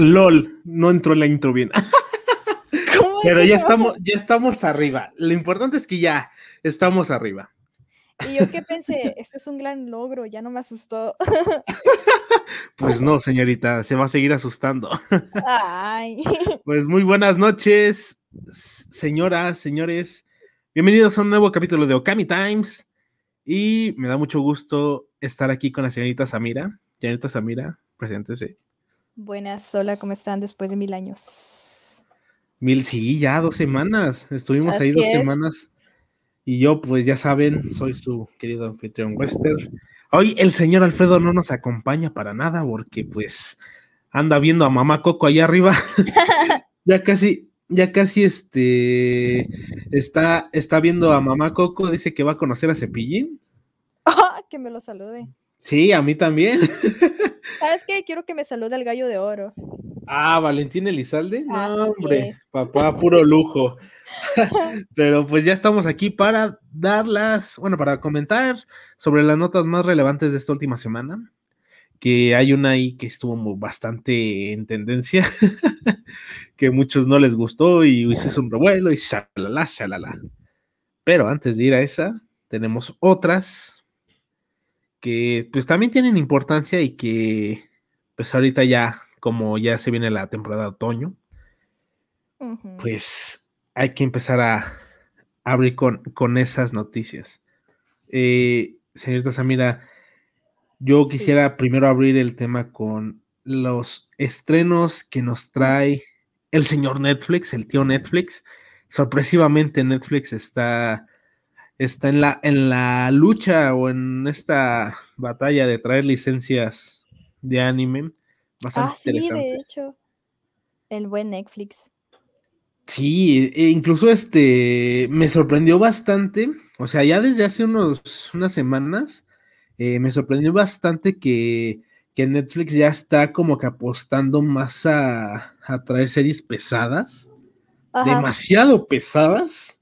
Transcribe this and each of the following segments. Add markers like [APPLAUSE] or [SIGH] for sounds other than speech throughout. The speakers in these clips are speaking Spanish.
LOL, no entró en la intro bien. [LAUGHS] Pero ya estamos, ya estamos arriba. Lo importante es que ya estamos arriba. Y yo qué pensé, [LAUGHS] este es un gran logro, ya no me asustó. [LAUGHS] Pues no, señorita, se va a seguir asustando. Ay. Pues muy buenas noches, señoras, señores. Bienvenidos a un nuevo capítulo de Okami Times. Y me da mucho gusto estar aquí con la señorita Samira. Señorita Samira, preséntese. Buenas, hola, ¿cómo están después de mil años? Mil, sí, ya dos semanas. Estuvimos ahí dos semanas. Y yo, pues ya saben, soy su querido anfitrión Wester. Hoy el señor Alfredo no nos acompaña para nada porque pues anda viendo a mamá Coco allá arriba. [LAUGHS] ya casi, ya casi este está, está viendo a mamá Coco, dice que va a conocer a Cepillín. [LAUGHS] que me lo salude. Sí, a mí también. [LAUGHS] ¿Sabes qué? Quiero que me salude el gallo de oro. Ah, Valentín Elizalde. No, hombre, papá, puro lujo. [LAUGHS] Pero pues ya estamos aquí para darlas, bueno, para comentar sobre las notas más relevantes de esta última semana. Que hay una ahí que estuvo bastante en tendencia, [LAUGHS] que muchos no les gustó y hizo un revuelo y shalala, shalala. Pero antes de ir a esa, tenemos otras que pues también tienen importancia y que pues ahorita ya, como ya se viene la temporada de otoño, pues hay que empezar a abrir con, con esas noticias. Eh, señorita Samira, yo quisiera primero abrir el tema con los estrenos que nos trae el señor Netflix, el tío Netflix. Sorpresivamente Netflix está está en la, en la lucha o en esta batalla de traer licencias de anime. ah, sí, de hecho. El buen Netflix. Sí, e incluso este me sorprendió bastante. O sea, ya desde hace unos, unas semanas eh, me sorprendió bastante que, que, Netflix ya está como que apostando más a, a traer series pesadas. Demasiado pesadas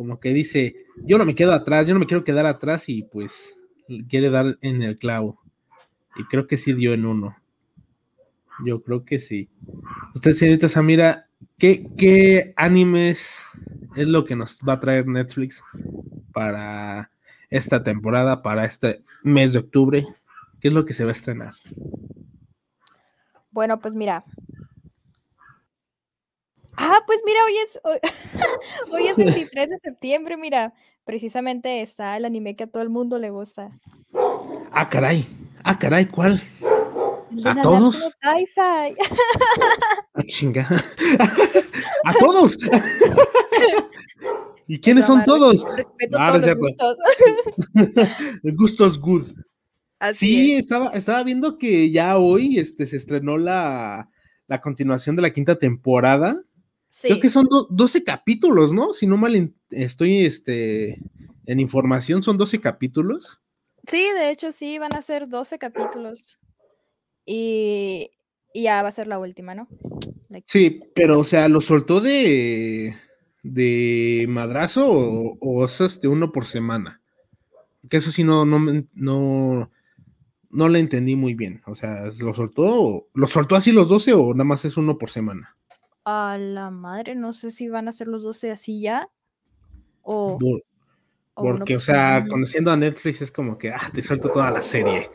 como que dice, yo no me quedo atrás, yo no me quiero quedar atrás y pues quiere dar en el clavo. Y creo que sí dio en uno. Yo creo que sí. Usted, señorita Samira, ¿qué, ¿qué animes es lo que nos va a traer Netflix para esta temporada, para este mes de octubre? ¿Qué es lo que se va a estrenar? Bueno, pues mira, Ah, pues mira, hoy es, hoy, [LAUGHS] es [LAUGHS] 23 de septiembre, mira, precisamente está el anime que a todo el mundo le gusta. Ah, caray, ah, caray, ¿cuál? [LAUGHS] ¿A todos? Ah, chinga. ¿A todos? ¿Y quiénes son todos? Respeto ah, todos los gustos. gustos good. sí, estaba, estaba viendo que ya hoy este, se estrenó la, la continuación de la quinta temporada Creo que son 12 capítulos, ¿no? Si no mal estoy este, en información, son 12 capítulos. Sí, de hecho sí, van a ser 12 capítulos. Y, ya va a ser la última, ¿no? Sí, pero o sea, ¿lo soltó de, de madrazo o, o es este uno por semana? Que eso sí no, no, no, no le entendí muy bien. O sea, ¿lo soltó? ¿Lo soltó así los 12 o nada más es uno por semana? A la madre, no sé si van a ser los 12 así ya. O. porque, o sea, conociendo a Netflix es como que, ah, te suelto toda la serie.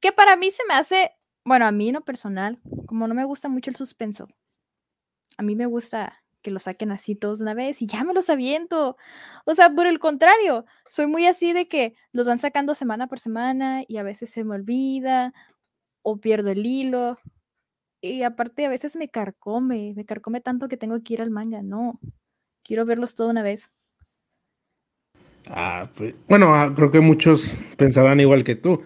Que para mí se me hace, bueno, a mí no personal, como no me gusta mucho el suspenso. A mí me gusta que lo saquen así todos una vez y ya me los aviento. O sea, por el contrario, soy muy así de que los van sacando semana por semana y a veces se me olvida o pierdo el hilo y aparte a veces me carcome, me carcome tanto que tengo que ir al manga, no. Quiero verlos todo una vez. Ah, pues, bueno, ah, creo que muchos pensarán igual que tú.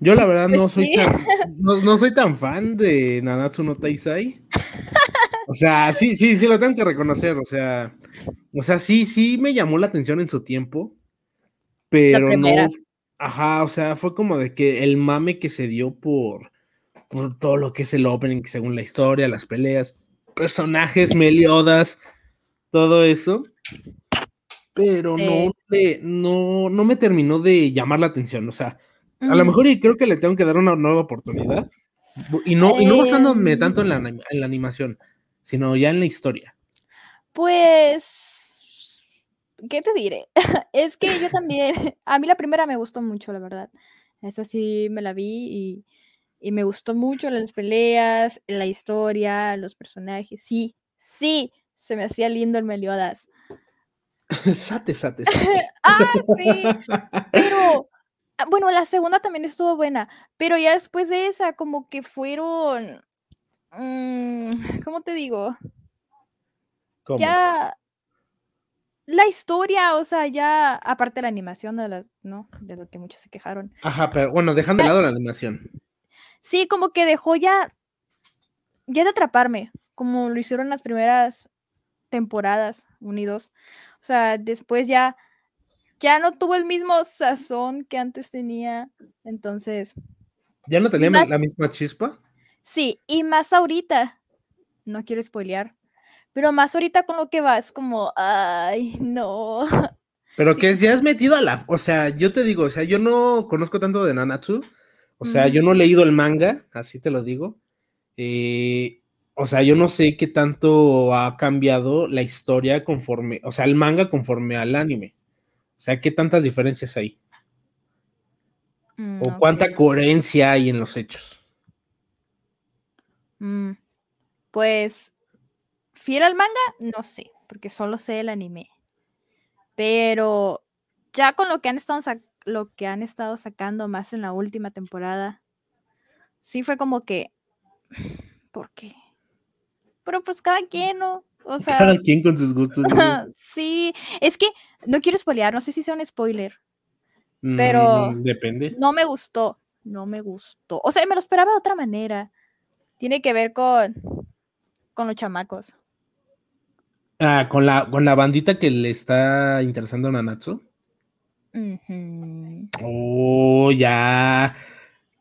Yo la verdad no pues soy tan, [LAUGHS] no, soy tan fan de Nanatsu no Taisai. O sea, sí, sí, sí lo tengo que reconocer. O sea, o sea, sí, sí me llamó la atención en su tiempo. Pero no. Ajá, o sea, fue como de que el mame que se dio por por todo lo que es el opening, según la historia, las peleas, personajes, meliodas, todo eso. Pero no, no, no me terminó de llamar la atención. O sea, a lo mejor y creo que le tengo que dar una nueva oportunidad. Y no, y no basándome tanto en la, en la animación, sino ya en la historia. Pues, ¿qué te diré? [LAUGHS] Es que yo también, [LAUGHS] a mí la primera me gustó mucho, la verdad. Esa sí me la vi y, y me gustó mucho las peleas, la historia, los personajes. Sí, sí, se me hacía lindo el Meliodas. [LAUGHS] sate, sate, sate. [LAUGHS] Ah, sí, [LAUGHS] pero ah, bueno, la segunda también estuvo buena, pero ya después de esa, como que fueron, mm, ¿cómo te digo? ¿Cómo? ya la historia, o sea, ya aparte de la animación de la, ¿no? De lo que muchos se quejaron. Ajá, pero bueno, dejando de lado la animación. Sí, como que dejó ya ya de atraparme, como lo hicieron las primeras temporadas unidos. O sea, después ya ya no tuvo el mismo sazón que antes tenía. Entonces, ¿Ya no tenía Más- la misma chispa? sí, y más ahorita. No quiero spoilear, pero más ahorita con lo que va es como, ay, no. [LAUGHS] Pero Sí. que ya es metido a la. O sea, yo te digo, o sea, yo no conozco tanto de Nanatsu. O sea, yo no he leído el manga, así te lo digo. Eh, o sea, yo no sé qué tanto ha cambiado la historia conforme, o sea, el manga conforme al anime. O sea, qué tantas diferencias hay. Mm, O cuánta coherencia hay en los hechos. Mm, Pues, fiel al manga, no sé, porque solo sé el anime. Pero ya con lo que han estado sac- lo que han estado sacando más en la última temporada, sí fue como que, ¿por qué? Pero pues cada quien, ¿no? O [LAUGHS] sea, Cada quien con sus gustos. ¿no? sí, es que no quiero spoilear, no sé si sea un spoiler. Pero- Mm, depende. No me gustó, no me gustó. O sea, me lo esperaba de otra manera. Tiene que ver con, con los chamacos. Ah, con la, con la bandita que le está interesando a Nanatsu. Oh, ya.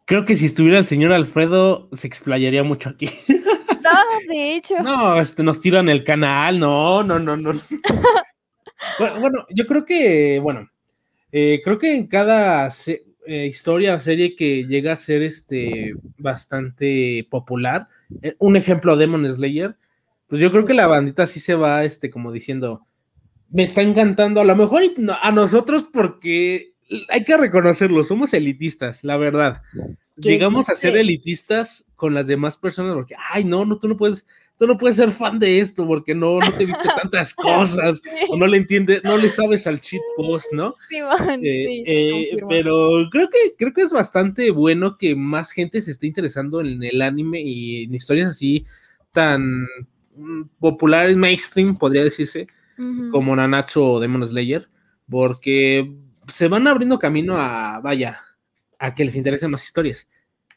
Creo que si estuviera el señor Alfredo, se explayaría mucho aquí. [LAUGHS] No, de hecho. No, este, nos tiran el canal. No, no, no, no. bueno, bueno, yo creo que, bueno, eh, creo que en cada se- eh, historia o serie que llega a ser este bastante popular, eh, un ejemplo, Demon Slayer, pues yo creo que la bandita sí se va, este, como diciendo, me está encantando, a lo mejor a nosotros porque hay que reconocerlo, somos elitistas, la verdad. ¿Qué Llegamos a ser elitistas con las demás personas porque, ay, no, no, tú no puedes, tú no puedes ser fan de esto porque no, no te viste tantas [LAUGHS] cosas o no le entiendes, no le sabes al cheat post, ¿no? Simón, Eh, sí, eh, pero creo que creo que es bastante bueno que más gente se esté interesando en el anime y en historias así tan mm, populares, mainstream, podría decirse, Como Nanatsu o Demon Slayer, porque se van abriendo camino a, vaya, a que les interesen más historias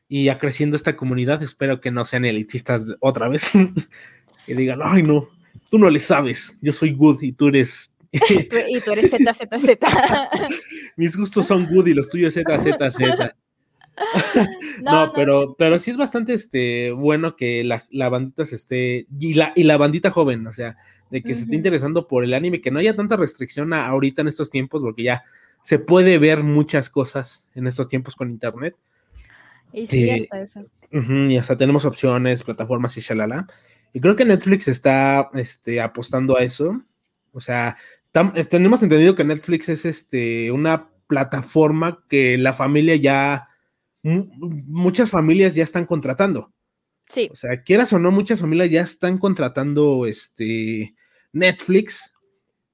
y a creciendo esta comunidad. Espero que no sean elitistas otra vez, [LAUGHS] que digan, ay, no, tú no le sabes, yo soy good y tú eres Y [LAUGHS] tú, y tú eres ZZZ. [LAUGHS] mis gustos son good y los tuyos Z, Z, Z. [LAUGHS] No, pero, pero sí es bastante este, bueno que la, la bandita se esté, y la, y la bandita joven, o sea, de que se esté interesando por el anime, que no haya tanta restricción a- ahorita en estos tiempos, porque ya se puede ver muchas cosas en estos tiempos con internet, Y sí, eh, hasta eso. Y hasta tenemos opciones, plataformas y shalala. Y creo que Netflix está este, apostando a eso. O sea, eh, tenemos entendido que Netflix es este, una plataforma que la familia ya, muchas familias ya están contratando. Sí, O sea, quieras o no, muchas familias ya están contratando este, Netflix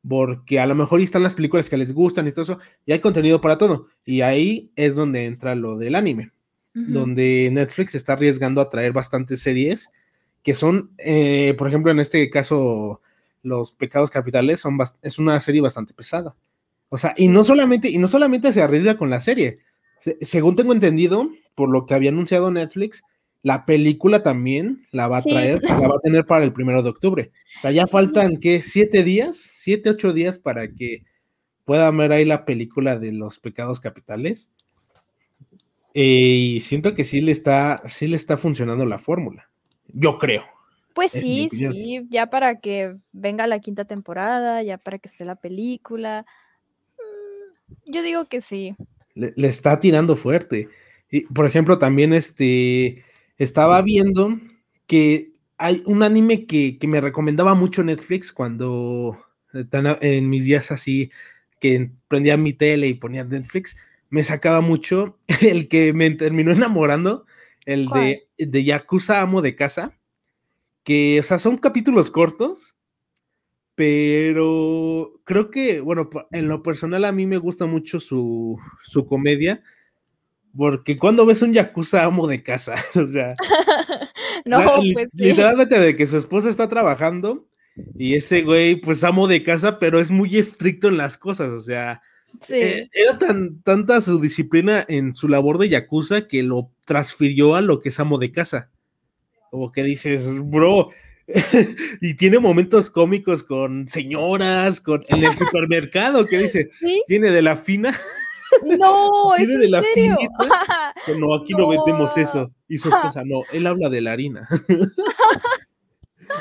porque a lo mejor están las películas que les gustan y todo eso, y hay contenido para todo. Y ahí es donde entra lo del anime donde Netflix está arriesgando a traer bastantes series que son, eh, por ejemplo, en este caso, Los Pecados Capitales son es una serie bastante pesada. O sea, y no solamente, y no solamente se arriesga con la serie. Se- según tengo entendido, por lo que había anunciado Netflix, la película también la va a Sí. traer, la va a tener para el primero de octubre. O sea, ya faltan, ¿qué? ¿Siete días? ¿Siete, ocho días para que puedan ver ahí la película de los pecados capitales? Eh, y siento que sí le está, sí le está funcionando la fórmula. Yo creo. Pues es mi sí, sí, ya para que venga la quinta temporada, ya para que esté la película. Mm, Yo digo que sí. Le, le está tirando fuerte. Y, por ejemplo, también este estaba viendo que hay un anime que, me recomendaba mucho Netflix cuando en mis días así que prendía mi tele y ponía Netflix, me sacaba mucho [LAUGHS] el que me terminó enamorando, el de, de Yakuza Amo de Casa, que, o sea, son capítulos cortos, pero creo que, bueno, en lo personal a mí me gusta mucho su, su comedia, porque cuando ves un Yakuza amo de casa, [LAUGHS] o sea, [LAUGHS] no, pues literalmente de que su esposa está trabajando y ese güey, pues amo de casa, pero es muy estricto en las cosas, o sea, eh, era tan, tanta su disciplina en su labor de Yakuza que lo transfirió a lo que es amo de casa. Como que dices, bro, [LAUGHS] y tiene momentos cómicos con señoras, con en el supermercado, que dice, [LAUGHS] tiene de la fina. No, [LAUGHS] ¿Tiene ¿es de la serio? no, aquí no. vendemos eso. Y su esposa, no, él habla de la harina.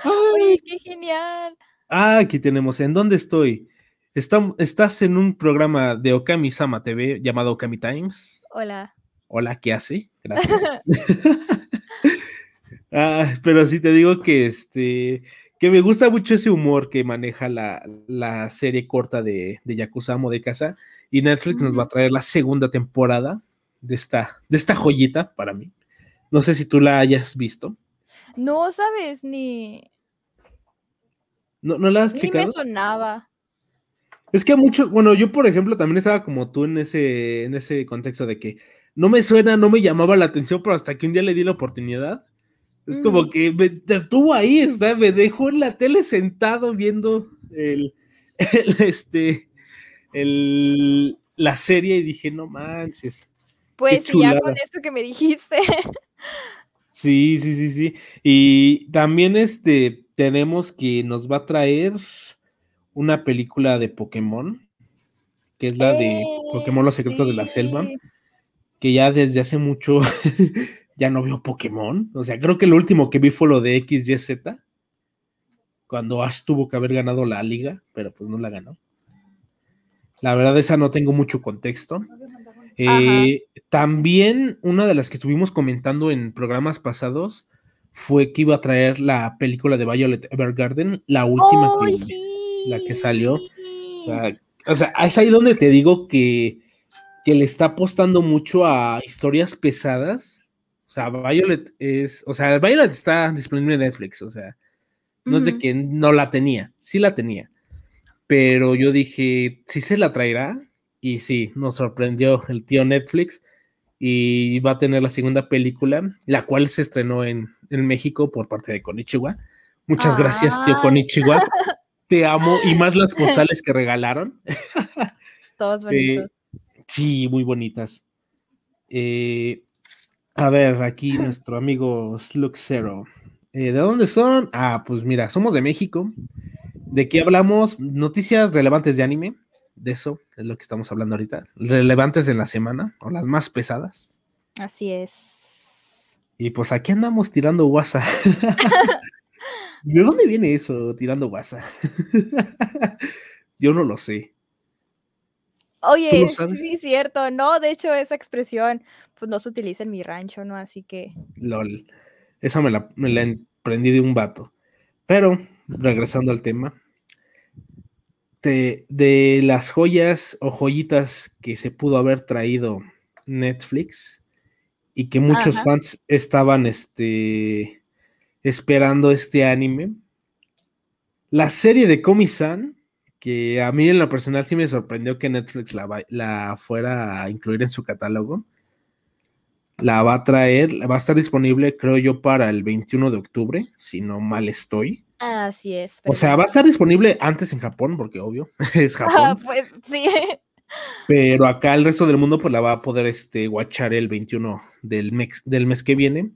Ay, qué genial. Ah, aquí tenemos, ¿en dónde estoy? estás en un programa de Okami Sama TV llamado Okami Times. Hola. Hola, ¿qué hace? Gracias. Ah, pero sí te digo que este que me gusta mucho ese humor que maneja la, serie corta de, de Yakuza Amo de Casa. Y Netflix nos va a traer la segunda temporada de esta, de esta joyita para mí. No sé si tú la hayas visto. No, sabes, ni. ¿No, no la has Ni me sonaba. Es que a muchos, bueno, yo por ejemplo también estaba como tú en ese, en ese contexto de que no me suena, no me llamaba la atención, pero hasta que un día le di la oportunidad. Es como que me detuvo ahí, está, me dejó en la tele sentado viendo el, este, el, la serie y dije, no manches. Pues ya con esto que me dijiste. [LAUGHS] Sí, sí, sí, sí. Y también este tenemos que nos va a traer una película de Pokémon, que es la de Pokémon Los Secretos de la Selva, que ya desde hace mucho [LAUGHS] ya no veo Pokémon. O sea, creo que lo último que vi fue lo de XYZ, cuando Ash tuvo que haber ganado la liga, pero pues no la ganó. La verdad, esa no tengo mucho contexto. Eh, también una de las que estuvimos comentando en programas pasados fue que iba a traer la película de Violet Evergarden, la última que, la que salió. O sea, es ahí donde te digo que, que, le está apostando mucho a historias pesadas. O sea, Violet es, o sea, Violet está disponible en Netflix, o sea, no es de que no la tenía, sí la tenía. Pero yo dije, sí se la traerá. Y sí, nos sorprendió el tío Netflix. Y va a tener la segunda película, la cual se estrenó en, México por parte de Konichiwa. Muchas gracias, tío Konichiwa. Te amo. Y más las [LAUGHS] postales que regalaron. Todos [LAUGHS] eh, bonitos. sí, muy bonitas. Eh, a ver, aquí nuestro amigo Slug Zero. Eh, ¿De dónde son? Ah, pues mira, somos de México. ¿De qué hablamos? Noticias relevantes de anime. De eso es lo que estamos hablando ahorita. Relevantes en la semana o las más pesadas. Así es. Y pues aquí andamos tirando guasa. [LAUGHS] ¿De dónde viene eso, tirando guasa? [LAUGHS] Yo no lo sé. Oye, sí, cierto. No, de hecho, esa expresión pues no se utiliza en mi rancho, ¿no? Así que. LOL. Esa me la, me la emprendí de un vato. Pero, regresando al tema, de, las joyas o joyitas que se pudo haber traído Netflix y que muchos fans estaban este, esperando este anime. La serie de Komi-san, que a mí en lo personal sí me sorprendió que Netflix la, la fuera a incluir en su catálogo. La va a traer, va a estar disponible creo yo para el 21 de octubre, si no mal estoy. Así es. O sea, va a estar disponible antes en Japón, porque obvio, [LAUGHS] es Japón. Ah, pues sí. Pero acá el resto del mundo pues la va a poder este, watchar el 21 del mes, del mes que viene.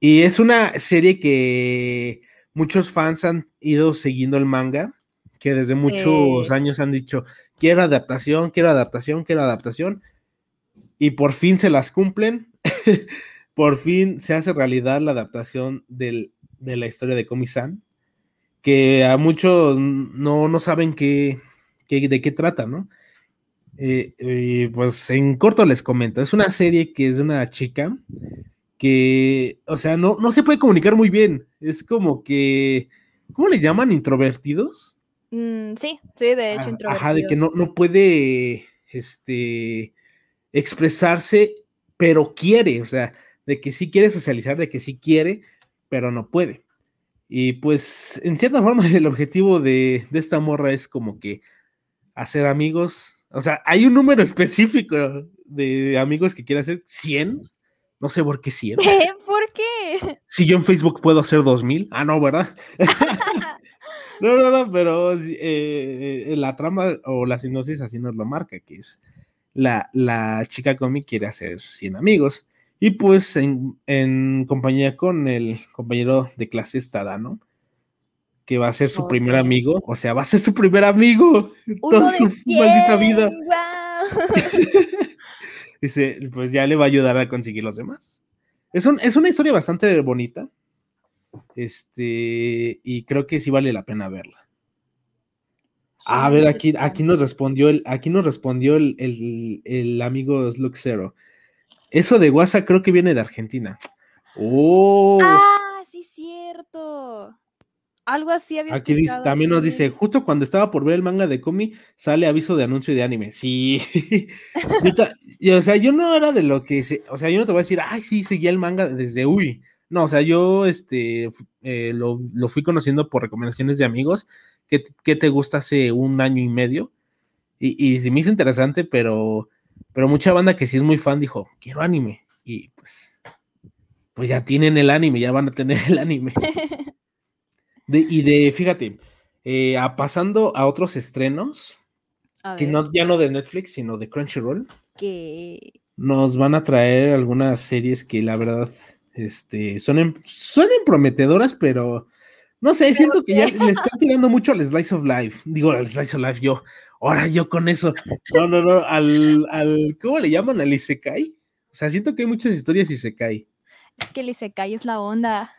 Y es una serie que muchos fans han ido siguiendo el manga, que desde muchos años han dicho, quiero adaptación, quiero adaptación, quiero adaptación. Y por fin se las cumplen. [LAUGHS] por fin se hace realidad la adaptación de la historia de Komi-san que a muchos no, no saben qué, de qué trata, ¿no? Eh, eh, pues en corto les comento, es una serie que es de una chica que, o sea, no, no se puede comunicar muy bien. Es como que, ¿cómo le llaman? ¿Introvertidos? Mm, sí, sí, de hecho, introvertido. Ajá, de que no, no puede, este, expresarse, pero quiere, o sea, de que sí quiere socializar, de que sí quiere, pero no puede. Y pues, en cierta forma, [LAUGHS] el objetivo de, de esta morra es como que hacer amigos. O sea, hay un número específico de amigos que quiere hacer 100. No sé por qué 100. [LAUGHS] ¿Por qué? Si yo en Facebook puedo hacer 2000. Ah, no, ¿verdad? [LAUGHS] no, no, no, pero eh, la trama o la sinopsis así nos lo marca, que es la, la chica Comi quiere hacer 100 amigos. Y pues en, en, compañía con el compañero de clase está Dano, que va a ser su okay. primer amigo. O sea, va a ser su primer amigo toda su 100, maldita vida. Wow. [LAUGHS] Dice, pues ya le va a ayudar a conseguir los demás. Es, un, es una historia bastante bonita. Este, y creo que sí vale la pena verla. Sí, a ver, aquí, aquí nos respondió el, aquí nos respondió el, el, el amigo Slug Zero. Eso de WhatsApp creo que viene de Argentina. Oh. Ah, sí, cierto. Algo así había Aquí dice, también nos dice, justo cuando estaba por ver el manga de Komi, sale aviso de anuncio de anime. Sí. [LAUGHS] yo ta, yo, o sea, yo no era de lo que, se, o sea, yo no te voy a decir, ay, sí, seguía el manga desde uy. No, o sea, yo este, eh, lo, lo, fui conociendo por recomendaciones de amigos que, que, te gusta hace un año y medio. Y, y se me hizo interesante, pero, pero mucha banda que sí es muy fan dijo, quiero anime. Y pues, pues ya tienen el anime, ya van a tener el anime. [LAUGHS] De, y de, fíjate, eh, a, pasando a otros estrenos, a que no, ya no de Netflix, sino de Crunchyroll, que nos van a traer algunas series que la verdad este, son, suenan prometedoras, pero no sé, siento que ya le están tirando mucho al Slice of Life. Digo, al Slice of Life, yo, ahora yo con eso. No, no, no, al, al ¿cómo le llaman? Al Isekai. O sea, siento que hay muchas historias Isekai. Es que el Isekai es la onda.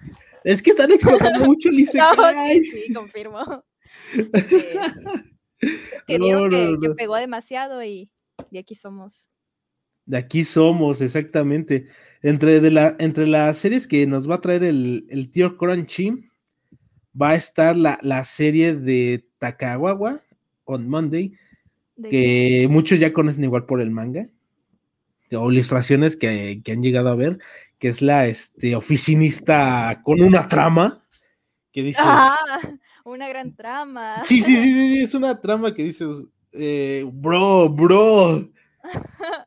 Es que están explotando [LAUGHS] mucho el Isekai. No, sí, sí, confirmo. [LAUGHS] que, que vieron no, que, no, que, pegó demasiado y de aquí somos. De aquí somos, exactamente. Entre, de la, entre las series que nos va a traer el, el tío Crunchy, va a estar la, la serie de Takawawa on Monday, que qué? muchos ya conocen igual por el manga, o ilustraciones que, que han llegado a ver, que es la este, oficinista con una trama, que dice... Ah, [LAUGHS] una gran trama. Sí, sí, sí, sí, es una trama que dices, eh, bro, bro. [LAUGHS]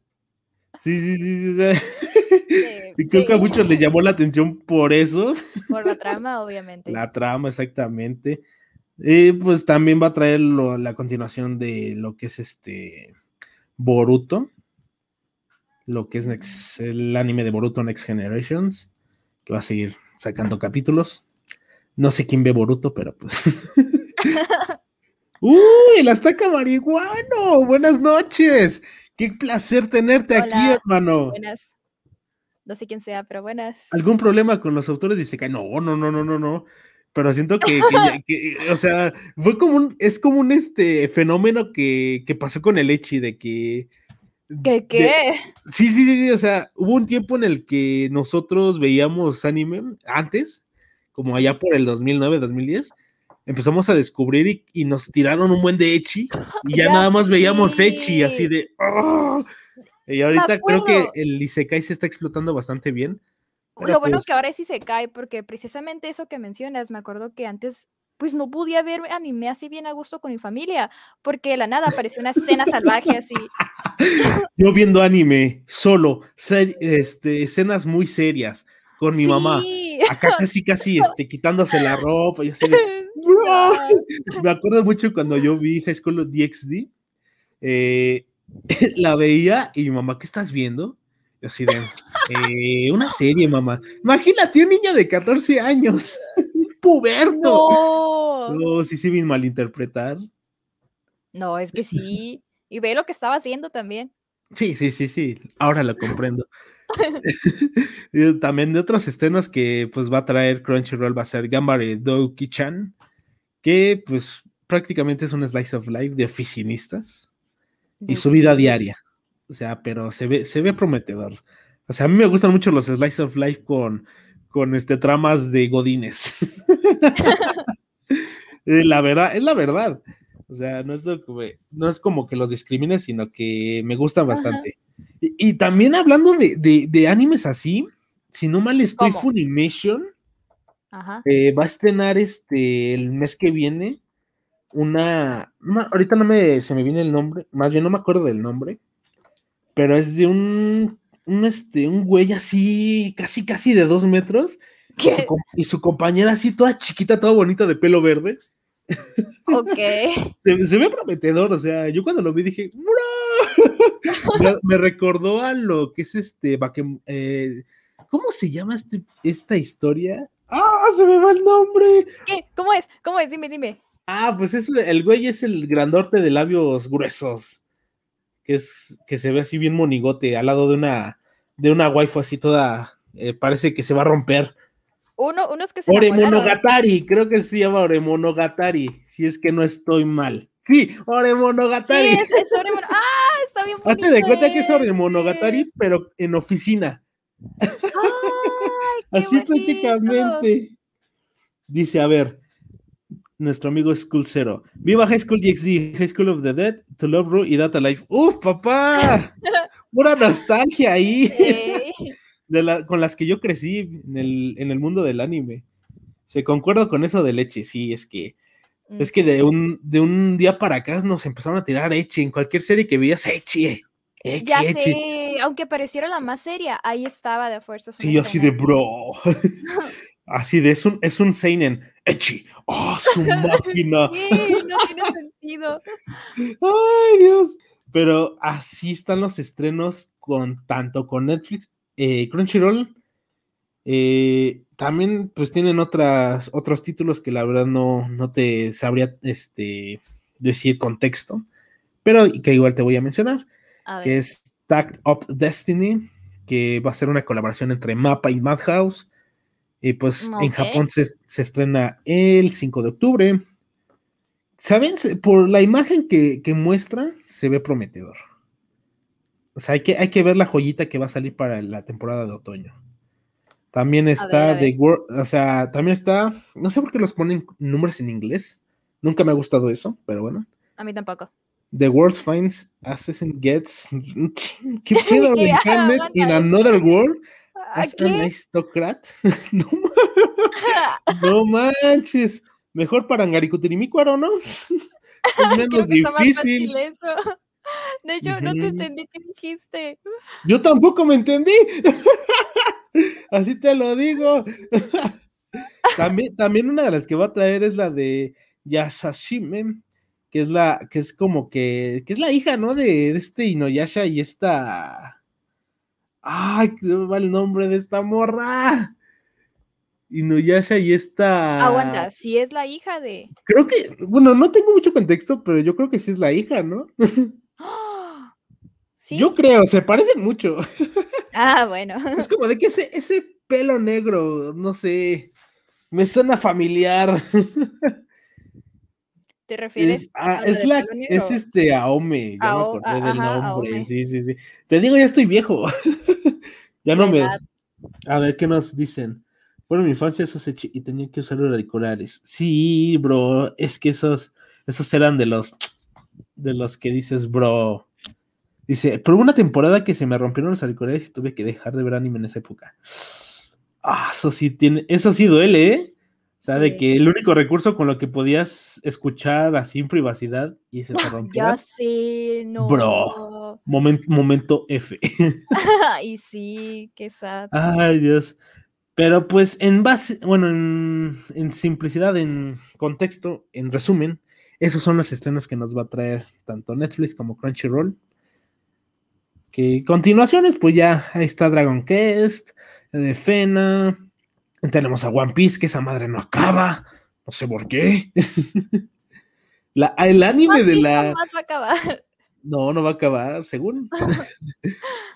Sí, sí, sí, sí. sí [LAUGHS] y creo sí. que a muchos les llamó la atención por eso. Por la [LAUGHS] trama, obviamente. La trama, exactamente. Y pues también va a traer lo, la continuación de lo que es este Boruto, lo que es Next, el anime de Boruto Next Generations, que va a seguir sacando capítulos. No sé quién ve Boruto, pero pues. [LAUGHS] ¡Uy! El Azteca Marihuano. Buenas noches. Qué placer tenerte Hola, aquí, hermano. Buenas. No sé quién sea, pero buenas. ¿Algún problema con los autores de Isekai? No, no, no, no, no, no. Pero siento que, que, que, o sea, fue como un, es como un este fenómeno que, que pasó con el Echi, de que. ¿Qué qué? De, sí, sí, sí, o sea, hubo un tiempo en el que nosotros veíamos anime antes, como allá por el 2009, 2010, empezamos a descubrir y, y, nos tiraron un buen de Echi y ya, ya nada más sí. veíamos Echi así de ¡oh! y ahorita creo que el Isekai se está explotando bastante bien. Lo bueno pues, que ahora sí se cae porque precisamente eso que mencionas, me acuerdo que antes pues no podía ver anime así bien a gusto con mi familia, porque de la nada apareció una escena salvaje así. [LAUGHS] Yo viendo anime solo, ser, este, escenas muy serias con mi sí. mamá, acá casi casi [LAUGHS] este, quitándose la ropa y así de, [LAUGHS] [LAUGHS] Me acuerdo mucho cuando yo vi High School DxD, eh, [LAUGHS] la veía y mi mamá, ¿qué estás viendo? Yo así de, eh, una serie, mamá. Imagínate un niño de 14 años, [LAUGHS] puberto. No. no, sí, sí, bien malinterpretar. No, es que sí. Y ve lo que estabas viendo también. Sí, sí, sí, sí. Ahora lo comprendo. También de otros estrenos que pues va a traer Crunchyroll va a ser Gambare Douki-chan, que pues prácticamente es un slice of life de oficinistas y su vida diaria. O sea, pero se ve, se ve prometedor. O sea, a mí me gustan mucho los Slice of Life con, con este, tramas de Godines. [LAUGHS] La verdad, es la verdad. O sea, no es, como, no es como que los discrimine, sino que me gustan bastante. Y, también hablando de, animes así, si no mal estoy, Funimation eh, va a estrenar este el mes que viene una, ahorita no me se me viene el nombre, más bien no me acuerdo del nombre, pero es de un, un este, un güey así, casi, casi de dos metros, y su, compañera así, toda chiquita, toda bonita de pelo verde. Ok. [LAUGHS] se, ve prometedor, o sea, yo cuando lo vi dije, me, [LAUGHS] me, recordó a lo que es este, eh, ¿cómo se llama este, esta historia? ¡Ah, se me va el nombre! ¿Qué? ¿Cómo es? ¿Cómo es? Dime, dime. Ah, pues es, el güey es el grandote de labios gruesos. Que es, que se ve así bien monigote, al lado de una, de una waifu así toda, eh, parece que se va a romper. Uno, unos que se Oremonogatari, creo que se llama Oremonogatari, si es que no estoy mal. Sí, Oremonogatari. Sí, es, es Oremonogatari. [LAUGHS] ¡Ah! Está bien bonito. Hazte de cuenta que es Oremonogatari, pero en oficina. Ay, Así prácticamente. Dice, a ver, nuestro amigo School Zero. Viva High School DxD, High School of the Dead, To Love Ru y Data Life. ¡Uf, papá! [LAUGHS] Pura nostalgia ahí. [LAUGHS] con las que yo crecí en el, mundo del anime. Se concuerdo con eso de leche, sí, es que es que de un, de un día para acá nos empezaron a tirar Eche. En cualquier serie que veías, Eche. ya sé, aunque pareciera la más seria, ahí estaba de fuerza. Sí, así de bro. [LAUGHS] así de, es un, es un Seinen. Echi. ¡Oh, su [LAUGHS] máquina! sí, no [LAUGHS] tiene sentido. Ay, Dios. Pero así están los estrenos con tanto con Netflix eh, Crunchyroll eh, también pues tienen otras, otros títulos que la verdad no, no te sabría este, decir contexto, pero que igual te voy a mencionar, que es Tact Up Destiny, que va a ser una colaboración entre Mapa y Madhouse. Y pues en Japón se, estrena el 5 de octubre. ¿Saben? Por la imagen que, que muestra, se ve prometedor. O sea, hay que, hay que ver la joyita que va a salir para la temporada de otoño. También está The World, o sea, también está, no sé por qué los ponen números en inglés. Nunca me ha gustado eso, pero bueno. A mí tampoco. The World Finds Assassin Gets. [LAUGHS] ¿Qué [LAUGHS] pedo? in Another World? As an aristocrat. [LAUGHS] no, no manches. Mejor para Angarikutirimicuaro, ¿no? es menos difícil. De hecho, no te entendí qué dijiste. Yo tampoco me entendí. Así te lo digo. también, también una de las que va a traer es la de Yasashime, que es la, que es como que, que es la hija, ¿no? De, este Inuyasha y esta. Ay, qué va el nombre de esta morra. Inuyasha y esta. Aguanta, si es la hija de. Creo que, bueno, no tengo mucho contexto, pero yo creo que sí es la hija, ¿no? Yo creo, se parecen mucho. Ah, bueno. [LAUGHS] Es como de que ese, ese pelo negro, no sé, me suena familiar. [LAUGHS] ¿Te refieres a es, la, es este Aome, ya me del nombre. Sí, sí, sí. Te digo, ya estoy viejo. [LAUGHS] ya no me. A ver, ¿qué nos dicen? Bueno, mi infancia esos y tenía que usar los auriculares. Sí, bro, es que esos, esos eran de los de los que dices, bro. Dice, pero hubo una temporada que se me rompieron los auriculares y tuve que dejar de ver anime en esa época. Ah, eso sí tiene, eso sí duele, ¿eh? O sea, de que el único recurso con lo que podías escuchar así en privacidad y se te rompió. Ya sé, no. Bro, momento F. [LAUGHS] [LAUGHS] y sí, qué sad. Ay, Dios. Pero pues en base, bueno, en, en simplicidad, en contexto, en resumen, esos son los estrenos que nos va a traer tanto Netflix como Crunchyroll. Que continuaciones, pues ya ahí está Dragon Quest, de Fena. Tenemos a One Piece, que esa madre no acaba. No sé por qué. [LAUGHS] el anime de la. No va a acabar. No, no va a acabar, según.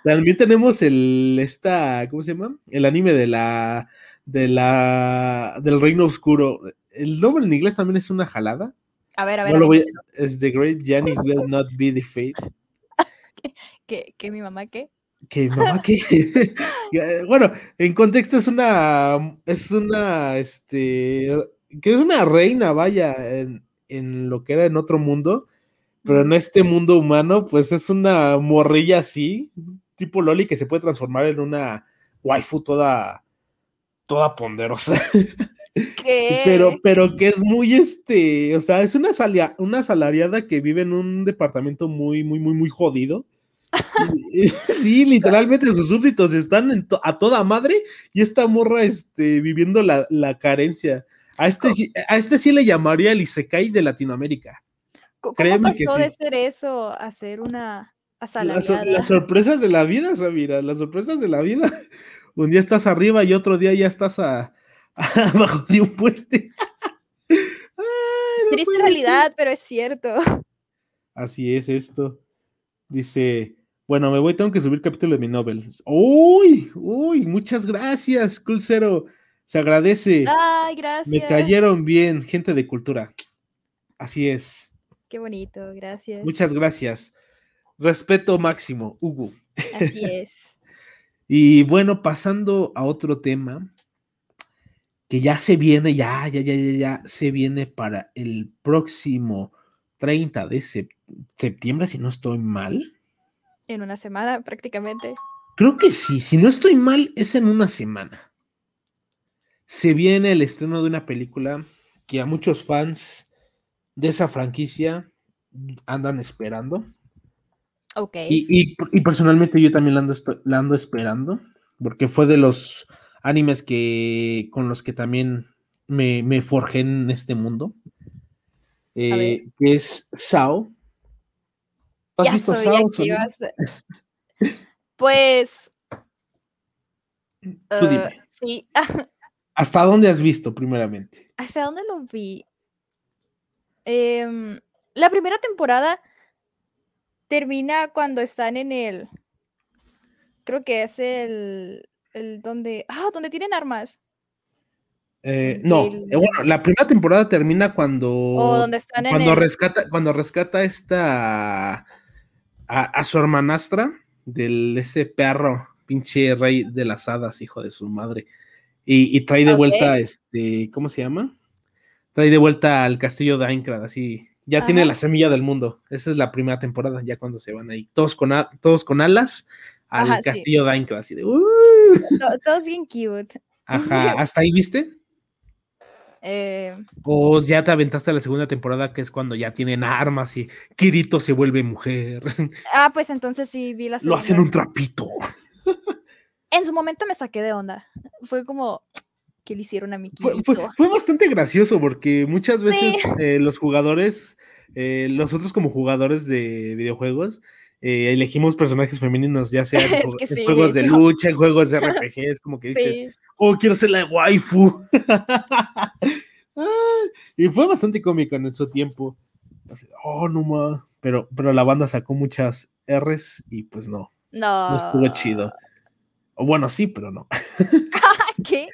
También tenemos el esta, ¿cómo se llama? El anime de la de la del Reino Oscuro. El nombre en inglés también es una jalada. A ver, a ver. es The Great Journey Will Not Be Defeated. [LAUGHS] ¿Qué, ¿Qué, mi mamá qué? Que mamá, que. [LAUGHS] bueno, en contexto es una. Es una. Este. Que es una reina, vaya, en, en lo que era en otro mundo. Pero en este mundo humano, pues es una morrilla así, tipo Loli, que se puede transformar en una waifu toda. toda ponderosa. [LAUGHS] ¿Qué? Pero, pero que es muy este, o sea, es una, salia, una asalariada que vive en un departamento muy, muy, muy, muy jodido. [LAUGHS] sí, literalmente sus súbditos están a toda madre y esta morra este, viviendo la, la carencia. A este, a este sí le llamaría el Isekai de Latinoamérica. ¿Cómo Créeme pasó de ser eso a ser una asalariada? Las, las, sorpresas de la vida, Samira, las sorpresas de la vida. [LAUGHS] Un día estás arriba y otro día ya estás a, abajo [LAUGHS] de un puente. Triste realidad, pero es cierto. Así es esto. Dice, bueno, me voy, tengo que subir capítulo de mi novel. Uy, uy, muchas gracias, Cero. Se agradece. Ay, gracias. Me cayeron bien, gente de cultura. Así es. Qué bonito, gracias. Muchas gracias. Respeto máximo, Hugo. Así [LAUGHS] es. y bueno, pasando a otro tema, que ya se viene, ya, ya, ya, ya, ya se viene para el próximo 30 de septiembre, si no estoy mal. En una semana prácticamente. Creo que sí, si no estoy mal, es en una semana. Se viene el estreno de una película que a muchos fans de esa franquicia andan esperando. Ok. Y, personalmente yo también la ando, la ando esperando, porque fue de los animes que con los que también me, me forjé en este mundo. Eh, que es Sao. ¿Has visto Sao, Pues. Tú dime. Uh, sí. ¿Hasta dónde has visto, primeramente? ¿Hasta dónde lo vi? Em, la primera temporada termina cuando están en el. Creo que es el el donde, ah, donde tienen armas. Eh, no, eh, bueno, la primera temporada termina cuando, cuando rescata, cuando rescata esta a, su hermanastra del ese perro, pinche rey de las hadas, hijo de su madre, y, trae de vuelta, este, ¿cómo se llama? Trae de vuelta al castillo de Aincrad, así, ya tiene la semilla del mundo. Esa es la primera temporada, ya cuando se van ahí, todos con, todos con alas, al castillo de así de. Uh". Todos bien cute. Ajá, ¿hasta ahí viste? Eh, o ya te aventaste a la segunda temporada, que es cuando ya tienen armas y Kirito se vuelve mujer. [LAUGHS] Ah, pues entonces sí vi la segunda. Lo hacen un trapito. En su momento me saqué de onda. Fue como, ¿qué le hicieron a mi Kirito? Fue, bastante gracioso porque muchas veces eh, los jugadores, eh, los otros como jugadores de videojuegos, eh, elegimos personajes femeninos, ya sea [LAUGHS] en, juegos de, lucha, en juegos de [LAUGHS] RPG, es como que dices, oh, quiero ser la waifu. [LAUGHS] y fue bastante cómico en ese tiempo. oh, no más. Pero, pero la banda sacó muchas R's y pues no. No. No estuvo chido. O bueno, sí, pero no. ¿Qué?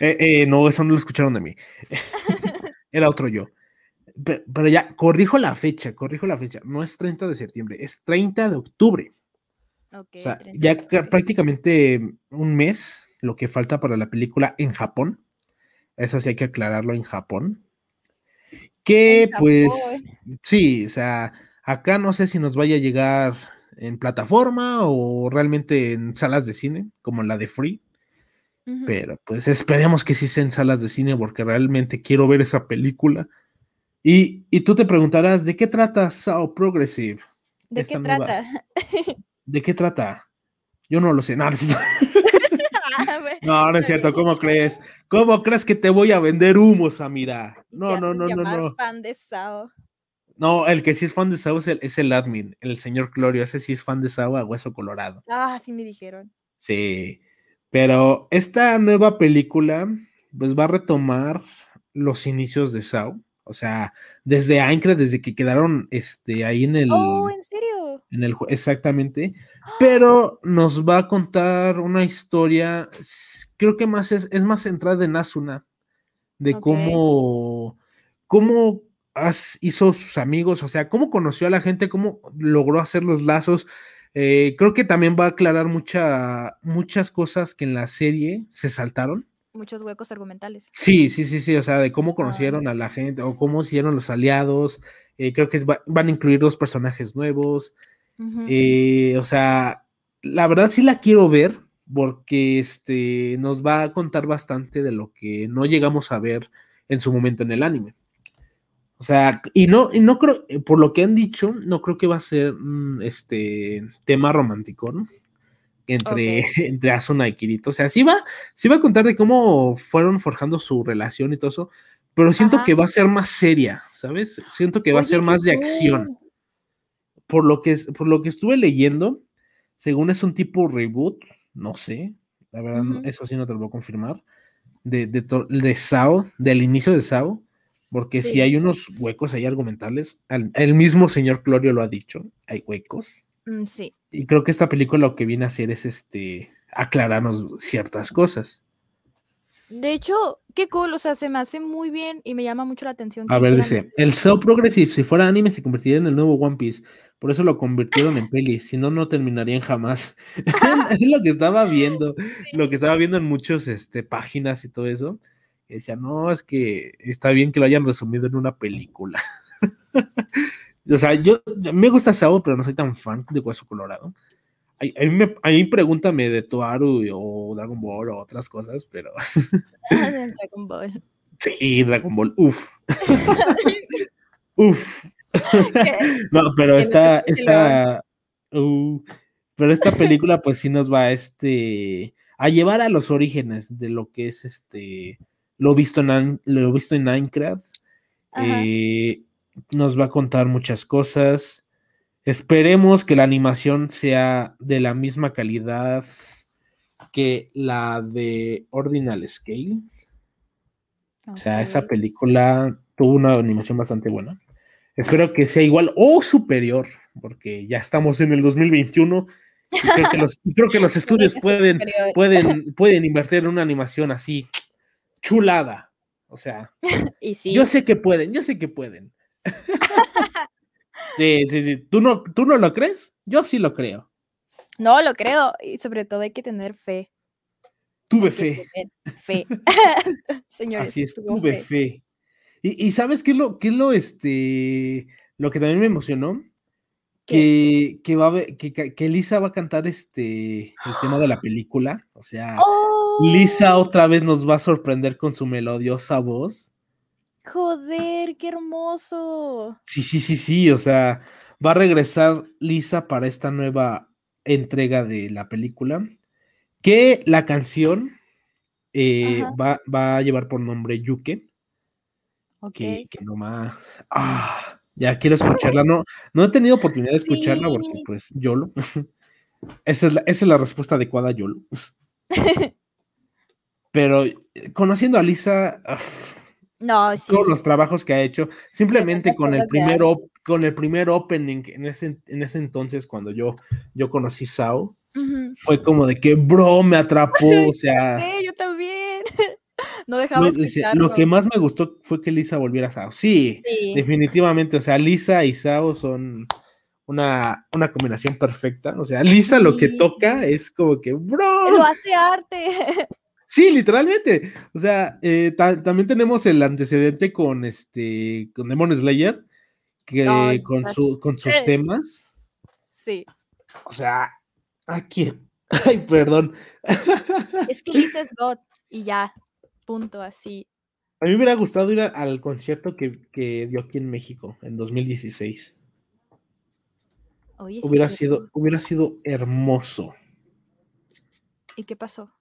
Eh, eh, no, eso no lo escucharon de mí. Era otro yo pero, ya, corrijo la fecha, corrijo la fecha. No es 30 de septiembre, es 30 de octubre. o sea, ya prácticamente un mes lo que falta para la película en Japón. Eso sí hay que aclararlo en Japón. Que pues, sí, o sea, acá no sé si nos vaya a llegar en plataforma o realmente en salas de cine, como la de Free. Pero pues esperemos que sí sea en salas de cine porque realmente quiero ver esa película y, tú te preguntarás, ¿de qué trata Sao Progressive? ¿De qué trata? ¿De qué trata? Yo no lo sé. No, no, es cierto. [LAUGHS] ¿Cómo crees? ¿Cómo crees que te voy a vender humo, Samira? No, no, no, no, no. fan de Sao. No, el que sí es fan de Sao es el, admin, el señor Clorio. Ese sí es fan de Sao a hueso colorado. Ah, sí me dijeron. Sí. Pero esta nueva película, pues va a retomar los inicios de Sao o sea, desde Aincrad, desde que quedaron este, ahí en el. Oh, ¿en serio? En el, exactamente. Pero nos va a contar una historia, creo que más es, es más centrada en Asuna, de cómo, cómo hizo sus amigos, o sea, cómo conoció a la gente, cómo logró hacer los lazos. Eh, creo que también va a aclarar mucha, muchas cosas que en la serie se saltaron. Muchos huecos argumentales. Sí, sí, sí, sí, o sea, de cómo Ah. conocieron a la gente o cómo hicieron los aliados. Eh, creo que va- van a incluir dos personajes nuevos. Eh, o sea, la verdad sí la quiero ver porque este, nos va a contar bastante de lo que no llegamos a ver en su momento en el anime. O sea, y no, y no creo, eh, por lo que han dicho, no creo que va a ser este tema romántico, ¿no? Entre, [LAUGHS] entre Asuna y Kirito. O sea, sí va, sí va a contar de cómo fueron forjando su relación y todo eso, pero siento Ajá. que va a ser más seria, ¿sabes? Siento que va a ser más de acción por lo que, por lo que estuve leyendo, según es un tipo reboot, no sé, la verdad, eso sí no te lo voy a confirmar, de, de, Sao, del inicio de Sao, porque si Sí. hay unos huecos ahí argumentales, al- el mismo señor Clorio lo ha dicho, hay huecos, sí. y creo que esta película lo que viene a hacer es este aclararnos ciertas cosas. De hecho, qué cool, o sea, se me hace muy bien y me llama mucho la atención. A ver, dice, el Sao Progressive, si fuera anime, se convertiría en el nuevo One Piece. Por eso lo convirtieron en peli, si no, no terminarían jamás. [LAUGHS] [LAUGHS] es lo que estaba viendo, lo que estaba viendo en muchas este, páginas y todo eso. Decía, no, es que está bien que lo hayan resumido en una película. [LAUGHS] o sea, yo me gusta Sao, pero no soy tan fan de Hueso Colorado. A, a mí, me- a mí pregúntame de Toaru o Dragon Ball o otras cosas, pero [LAUGHS] de Dragon Ball. sí, Dragon Ball, uff. [LAUGHS] uff. [LAUGHS] No, pero esta, esta, uh, pero esta película, pues sí nos va a este a llevar a los orígenes de lo que es este lo visto en lo visto en Minecraft. Eh, nos va a contar muchas cosas. Esperemos que la animación sea de la misma calidad que la de Ordinal Scale. O sea, esa película tuvo una animación bastante buena. Espero que sea igual o superior, porque ya estamos en el 2021 y creo que los, y creo que los [LAUGHS] estudios pueden, pueden, [LAUGHS] pueden invertir en una animación así chulada. O sea, Y sí, yo sé que pueden, yo sé que pueden. Sí, sí, sí. ¿Tú no, ¿Tú no lo crees? Yo sí lo creo. no lo creo. Y sobre todo hay que tener fe. Tuve fe. fe. [LAUGHS] [LAUGHS] Señores, Así es, tuve fe. fe. Y, y ¿sabes qué es lo, qué es lo, este, lo que también me emocionó? Que, que va a que, que- que Lisa va a cantar este, el tema de la película. O sea, ¡Oh! Lisa otra vez nos va a sorprender con su melodiosa voz. Joder, qué hermoso. Sí, sí, sí, sí. O sea, va a regresar Lisa para esta nueva entrega de la película. Que la canción eh, va, va a llevar por nombre Yuke. Ok. que, que no más. Ah, ya quiero escucharla. No, no he tenido oportunidad de escucharla porque, pues, YOLO. [LAUGHS] esa, es la, esa es la respuesta adecuada, YOLO. [LAUGHS] Pero eh, conociendo a Lisa, ah, No, sí. todos los trabajos que ha hecho, simplemente con el primer op- con el primer opening en ese, en ese entonces, cuando yo, yo conocí Sao, fue como de que, bro, me atrapó. O [LAUGHS] sea, Sí, yo también. [LAUGHS] no dejaba escucharlo. lo que más me gustó fue que Lisa volviera a Sao. Sí, Sí. Definitivamente, o sea, Lisa y Sao son una, una combinación perfecta. O sea, Lisa lo que toca es como que, Lo bro. hace arte. [LAUGHS] Sí, literalmente. O sea, eh, ta- también tenemos el antecedente con este, con Demon Slayer, que con, su, con sus temas. Sí. O sea, aquí. Ay, perdón. [LAUGHS] Es que Lisa es God y ya. Punto así. A mí me hubiera gustado ir a- al concierto que, que dio aquí en México en 2016. Oye, Hubiera sido, hubiera sido hermoso. ¿Y qué pasó?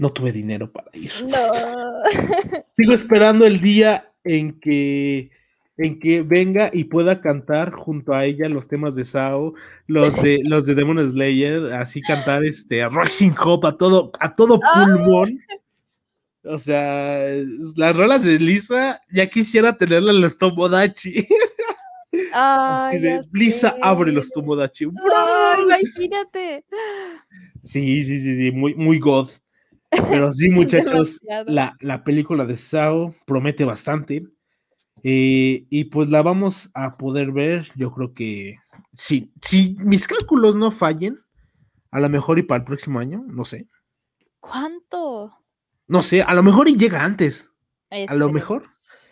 No tuve dinero para ir. No. [LAUGHS] Sigo esperando el día en que en que venga y pueda cantar junto a ella los temas de Sao, los de [LAUGHS] los de Demon Slayer, así cantar este Rising Hope a todo a todo Ah. pulmón. O sea, las rolas de Lisa ya quisiera tenerla en los Tomodachi. [LAUGHS] De, Lisa abre los Tomodachi. Imagínate. Sí, sí, sí, sí, muy, muy god. Pero sí, [LAUGHS] muchachos, la, la película de Sao promete bastante. Eh, y pues la vamos a poder ver, yo creo que si, si mis cálculos no fallen, a lo mejor y para el próximo año, no sé. ¿Cuánto? No sé, a lo mejor y llega antes. A lo mejor.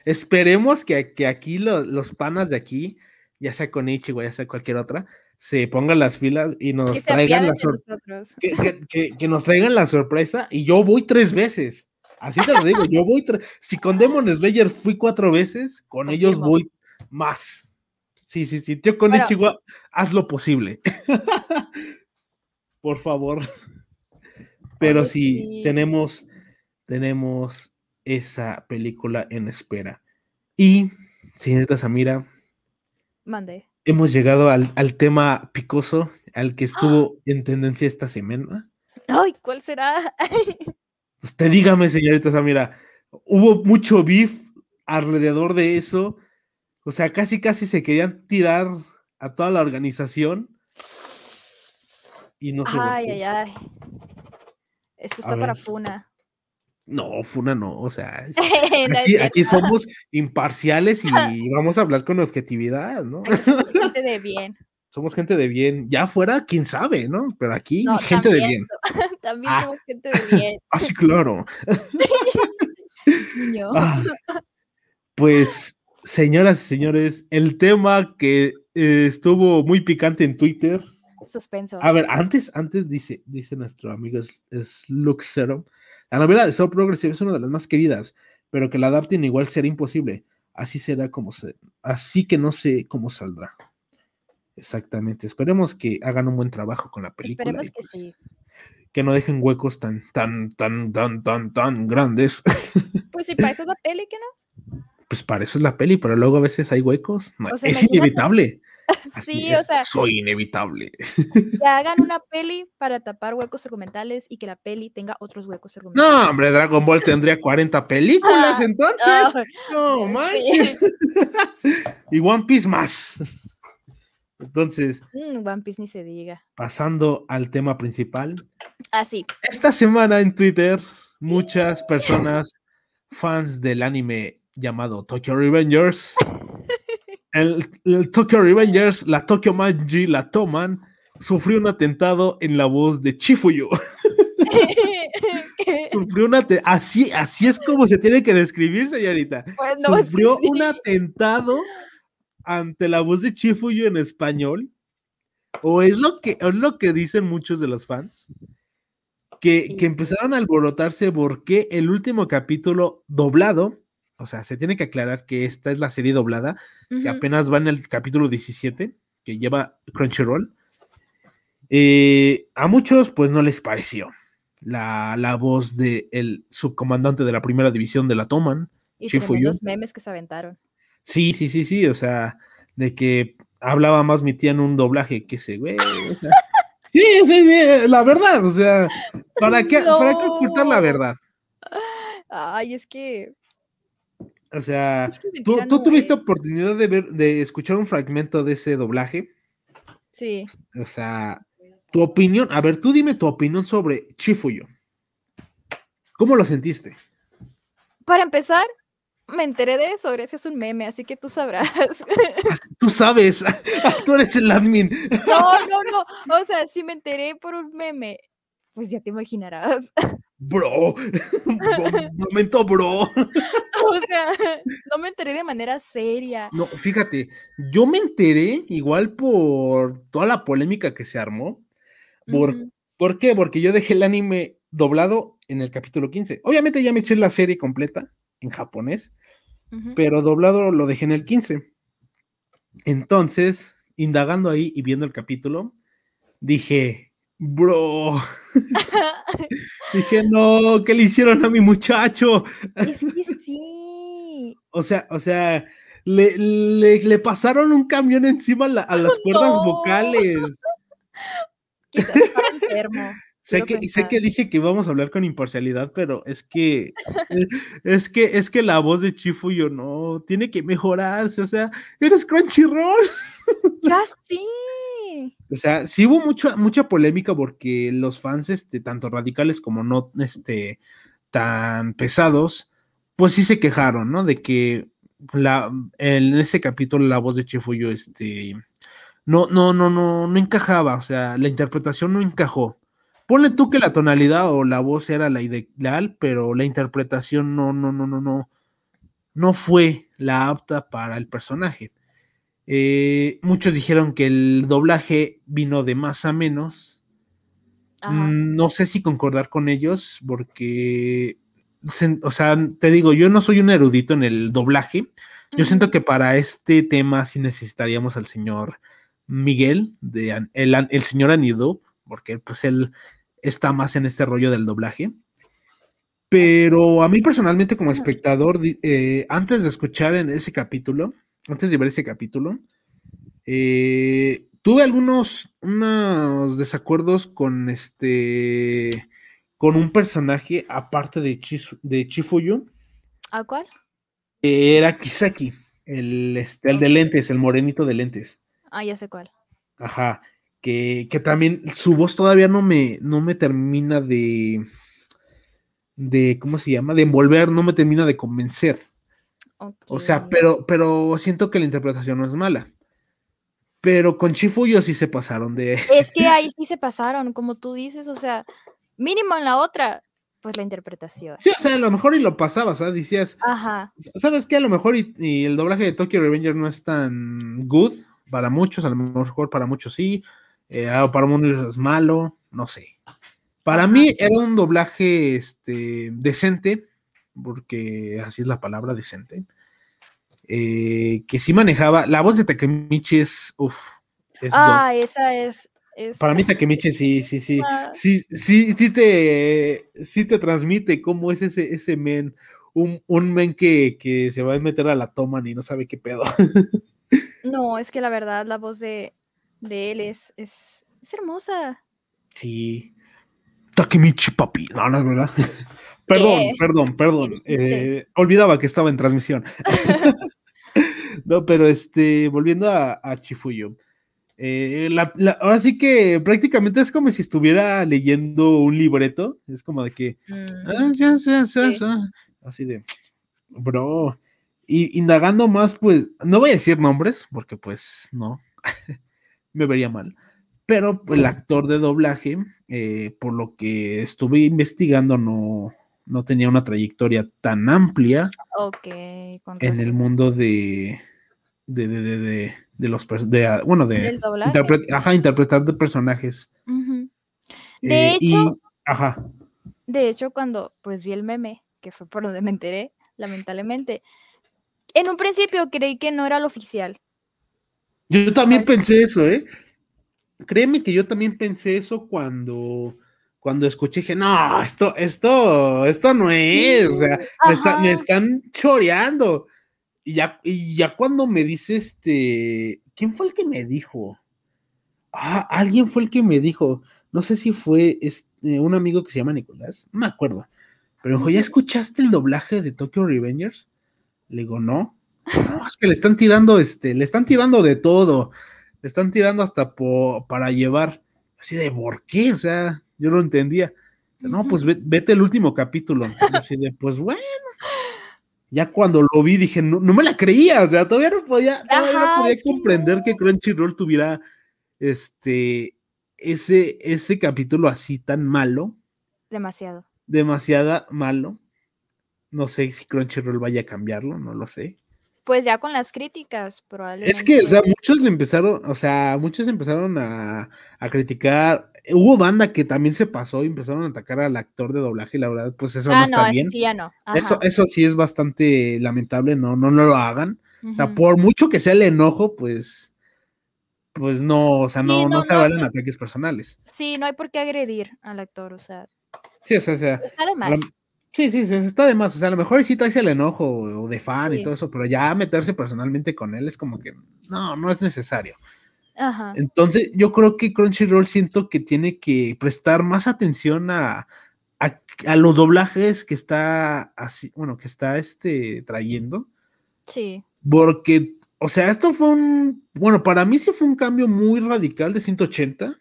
Esperemos que, que aquí lo- los panas de aquí, ya sea con Ichigo, ya sea cualquier otra, se pongan las filas y nos traigan la de sor- nosotros. que, que- que- que nos traigan la sorpresa y yo voy tres veces. Así te lo digo, yo voy tres. Si con Demon Slayer fui cuatro veces, con ellos voy más. Sí, sí, sí. Yo con Bueno. Ichigo, haz lo posible. [LAUGHS] Por favor. Pero sí. tenemos, tenemos esa película en espera. Y, señorita Samira, Mande. Hemos llegado al, al tema picoso, al que estuvo ¡Ah! en tendencia esta semana. Ay, ¿cuál será? [LAUGHS] Usted dígame, señorita Samira, hubo mucho beef alrededor de eso. O sea, casi casi se querían tirar a toda la organización y no se Ay, ay, ay. Esto está A para ver. Funa. No, Funa no, o sea, [LAUGHS] No aquí, somos imparciales [LAUGHS] y vamos a hablar con objetividad, ¿no? Aquí somos [LAUGHS] gente de bien. Somos gente de bien. Ya afuera, quién sabe, ¿no? Pero aquí, No, gente de bien. También Ah. somos gente de bien, Ah, sí, claro. niño. Ah, pues, señoras y señores, el tema que eh, estuvo muy picante en Twitter. Suspenso. A ver, antes, antes dice, dice nuestro amigo S- Sluxero, la novela de Soul Progressive es una de las más queridas, pero que la adapten igual será imposible. Así será como se, así que no sé cómo saldrá. Exactamente. Esperemos que hagan un buen trabajo con la película. Esperemos que pues, sí. Que no dejen huecos tan, tan, tan, tan, tan, tan grandes. [LAUGHS] Pues si para eso es la peli, ¿que no? pues para eso es la peli, pero luego a veces hay huecos. No, O sea, es inevitable. [LAUGHS] Así Sí, es, o sea, soy inevitable. que hagan una peli para tapar huecos argumentales y que la peli tenga otros huecos argumentales. No, hombre, Dragon Ball tendría 40 películas Ah, entonces. Ah, No sí. manches. [LAUGHS] y One Piece más. Entonces, Mm, One Piece ni se diga. pasando al tema principal. Así. Esta semana en Twitter, muchas personas, fans del anime llamado Tokyo Revengers, el, el Tokyo Revengers, la Tokyo Manji, la toman, sufrió un atentado en la voz de Chifuyo. [LAUGHS] [LAUGHS] Sufrió un ate- así, así es como se tiene que describir, señorita. Pues Sufrió sí. un atentado ante la voz de Chifuyo en español. O es lo que, es lo que dicen muchos de los fans. Que, que empezaron a alborotarse porque el último capítulo doblado, o sea, se tiene que aclarar que esta es la serie doblada, que apenas va en el capítulo 17, que lleva Crunchyroll. eh, a muchos, pues no les pareció la, la voz del subcomandante de la primera división de la Toman. Y tremendos memes que se aventaron. Sí, sí, sí, sí, o sea, de que hablaba más mi tía en un doblaje que ese güey. o sea. [LAUGHS] sí, sí, sí, la verdad, o sea, ¿para qué, ¿para qué ocultar la verdad? Ay, es que. O sea, Es que ¿tú, tú tuviste oportunidad de ver, de escuchar un fragmento de ese doblaje. Sí. O sea, tu opinión, a ver, tú dime tu opinión sobre Chifuyo. ¿Cómo lo sentiste? Para empezar, me enteré de eso gracias a un meme, así que tú sabrás. Tú sabes, tú eres el admin. No, no, no. O sea, si me enteré por un meme, pues ya te imaginarás. Bro, [LAUGHS] [LAUGHS] momento, bro. O sea, no me enteré de manera seria. No, fíjate, yo me enteré igual por toda la polémica que se armó. Por. ¿Por qué? Porque yo dejé el anime doblado en el capítulo 15. Obviamente ya me eché la serie completa en japonés, pero doblado lo dejé en el 15. Entonces, indagando ahí y viendo el capítulo, dije, bro, [LAUGHS] dije, no, ¿qué le hicieron a mi muchacho? Es que sí. [LAUGHS] O sea, o sea, le, le- le pasaron un camión encima a, la- a [LAUGHS] las cuerdas No. vocales. Quizás estaba enfermo. Sé que, sé que dije que íbamos a hablar con imparcialidad, pero es que es, es que es que la voz de Chifuyo no tiene que mejorarse, o sea, eres Crunchyroll. Ya sí. O sea, sí hubo mucha, mucha polémica porque los fans, este, tanto radicales como no este, tan pesados, pues sí se quejaron, ¿no? De que la, en ese capítulo la voz de Chifuyo este, no, no, no, no, no encajaba, o sea, la interpretación no encajó. Ponle tú que la tonalidad o la voz era la ideal, pero la interpretación no, no, no, no, no, no fue la apta para el personaje. Eh, muchos dijeron que el doblaje vino de más a menos. No sé si concordar con ellos, porque, o sea, te digo, yo no soy un erudito en el doblaje. Yo siento que para este tema sí necesitaríamos al señor Miguel, de, el, señor Anido, porque pues él está más en este rollo del doblaje. Pero a mí personalmente como espectador, eh, antes de escuchar en ese capítulo, antes de ver ese capítulo, eh, tuve algunos unos desacuerdos con este con un personaje aparte de, de Chifuyu. ¿A cuál? era Kisaki, el, este, el de lentes, el morenito de lentes. Ah, ya sé cuál. Ajá. Que, también su voz todavía no me, no me termina de. de. ¿cómo se llama? de envolver, no me termina de convencer. O sea, pero, pero siento que la interpretación no es mala. Pero con Chifuyo sí se pasaron de. [LAUGHS] Es que ahí sí se pasaron, como tú dices, o sea, mínimo en la otra, pues la interpretación. Sí, o sea, a lo mejor y lo pasabas, ¿sabes? Decías, Ajá. ¿sabes qué? A lo mejor y, el doblaje de Tokyo Revenger no es tan good, para muchos, a lo mejor para muchos sí, eh, para muchos es malo, no sé. Para mí era un doblaje este, decente, porque así es la palabra decente, eh, que sí manejaba, la voz de Takemichi es, uff. ah, esa es, Para mí Takemichi sí, sí, sí, ah. sí, sí, sí te, sí te transmite cómo es ese, ese men, un, un men que, que, se va a meter a la toma y no sabe qué pedo. [LAUGHS] No, es que la verdad, la voz de, él es, es, hermosa. Sí. Takemichi papi. No, no es verdad. [LAUGHS] perdón, perdón, perdón. Eh, olvidaba que estaba en transmisión. [LAUGHS] no, pero este, volviendo a, Chifuyo. Eh, ahora sí que prácticamente es como si estuviera leyendo un libreto. Es como de que. Mm. Ah, así de. Bro. Y indagando más, pues, no voy a decir nombres, porque pues no, [LAUGHS] me vería mal. Pero el actor de doblaje, eh, por lo que estuve investigando, no, no tenía una trayectoria tan amplia en el mundo de, de, de, de, de los, de, bueno, de interpretar de personajes. De eh, hecho, ajá. De hecho, cuando pues vi el meme, que fue por donde me enteré, lamentablemente, en un principio creí que no era el oficial. Yo también pensé eso, ¿eh? Créeme que yo también pensé eso cuando, cuando escuché, dije, no, esto, esto, esto no es, o sea, me, están choreando. Y ya, y ya cuando me dice este, ¿quién fue el que me dijo? Ah, alguien fue el que me dijo, no sé si fue este, un amigo que se llama Nicolás, no me acuerdo, pero me dijo, ¿ya escuchaste el doblaje de Tokyo Revengers? Le digo, no. No, es que le están tirando, este, le están tirando de todo. Le están tirando hasta para llevar. Así de, ¿por qué? O sea, yo no entendía. No, pues vete el último capítulo. Así de, pues bueno. Ya cuando lo vi dije, no, me la creía, o sea, todavía no podía, todavía no podía comprender que Crunchyroll tuviera este, ese, ese capítulo así tan malo. Demasiado. Demasiado malo. No sé si Crunchyroll vaya a cambiarlo, no lo sé. Pues ya con las críticas, probablemente. Es que, o sea, muchos empezaron, o sea, muchos empezaron a, criticar. Hubo banda que también se pasó y empezaron a atacar al actor de doblaje, y la verdad, pues eso ah, no, está bien. Sí, ya no. Eso, eso sí es bastante lamentable, no, no, no lo hagan. O sea, por mucho que sea el enojo, pues, pues no, o sea, no, no, se valen ataques personales. Sí, no hay por qué agredir al actor, o sea. Sí, o sea, o sea está de más. Sí, sí, está de más. O sea, a lo mejor sí trae el enojo o de fan y todo eso, pero ya meterse personalmente con él es como que no, no es necesario. Ajá. Entonces, yo creo que Crunchyroll siento que tiene que prestar más atención a, a, los doblajes que está así, bueno, que está este trayendo. Sí. Porque, o sea, esto fue un, bueno, para mí sí fue un cambio muy radical de 180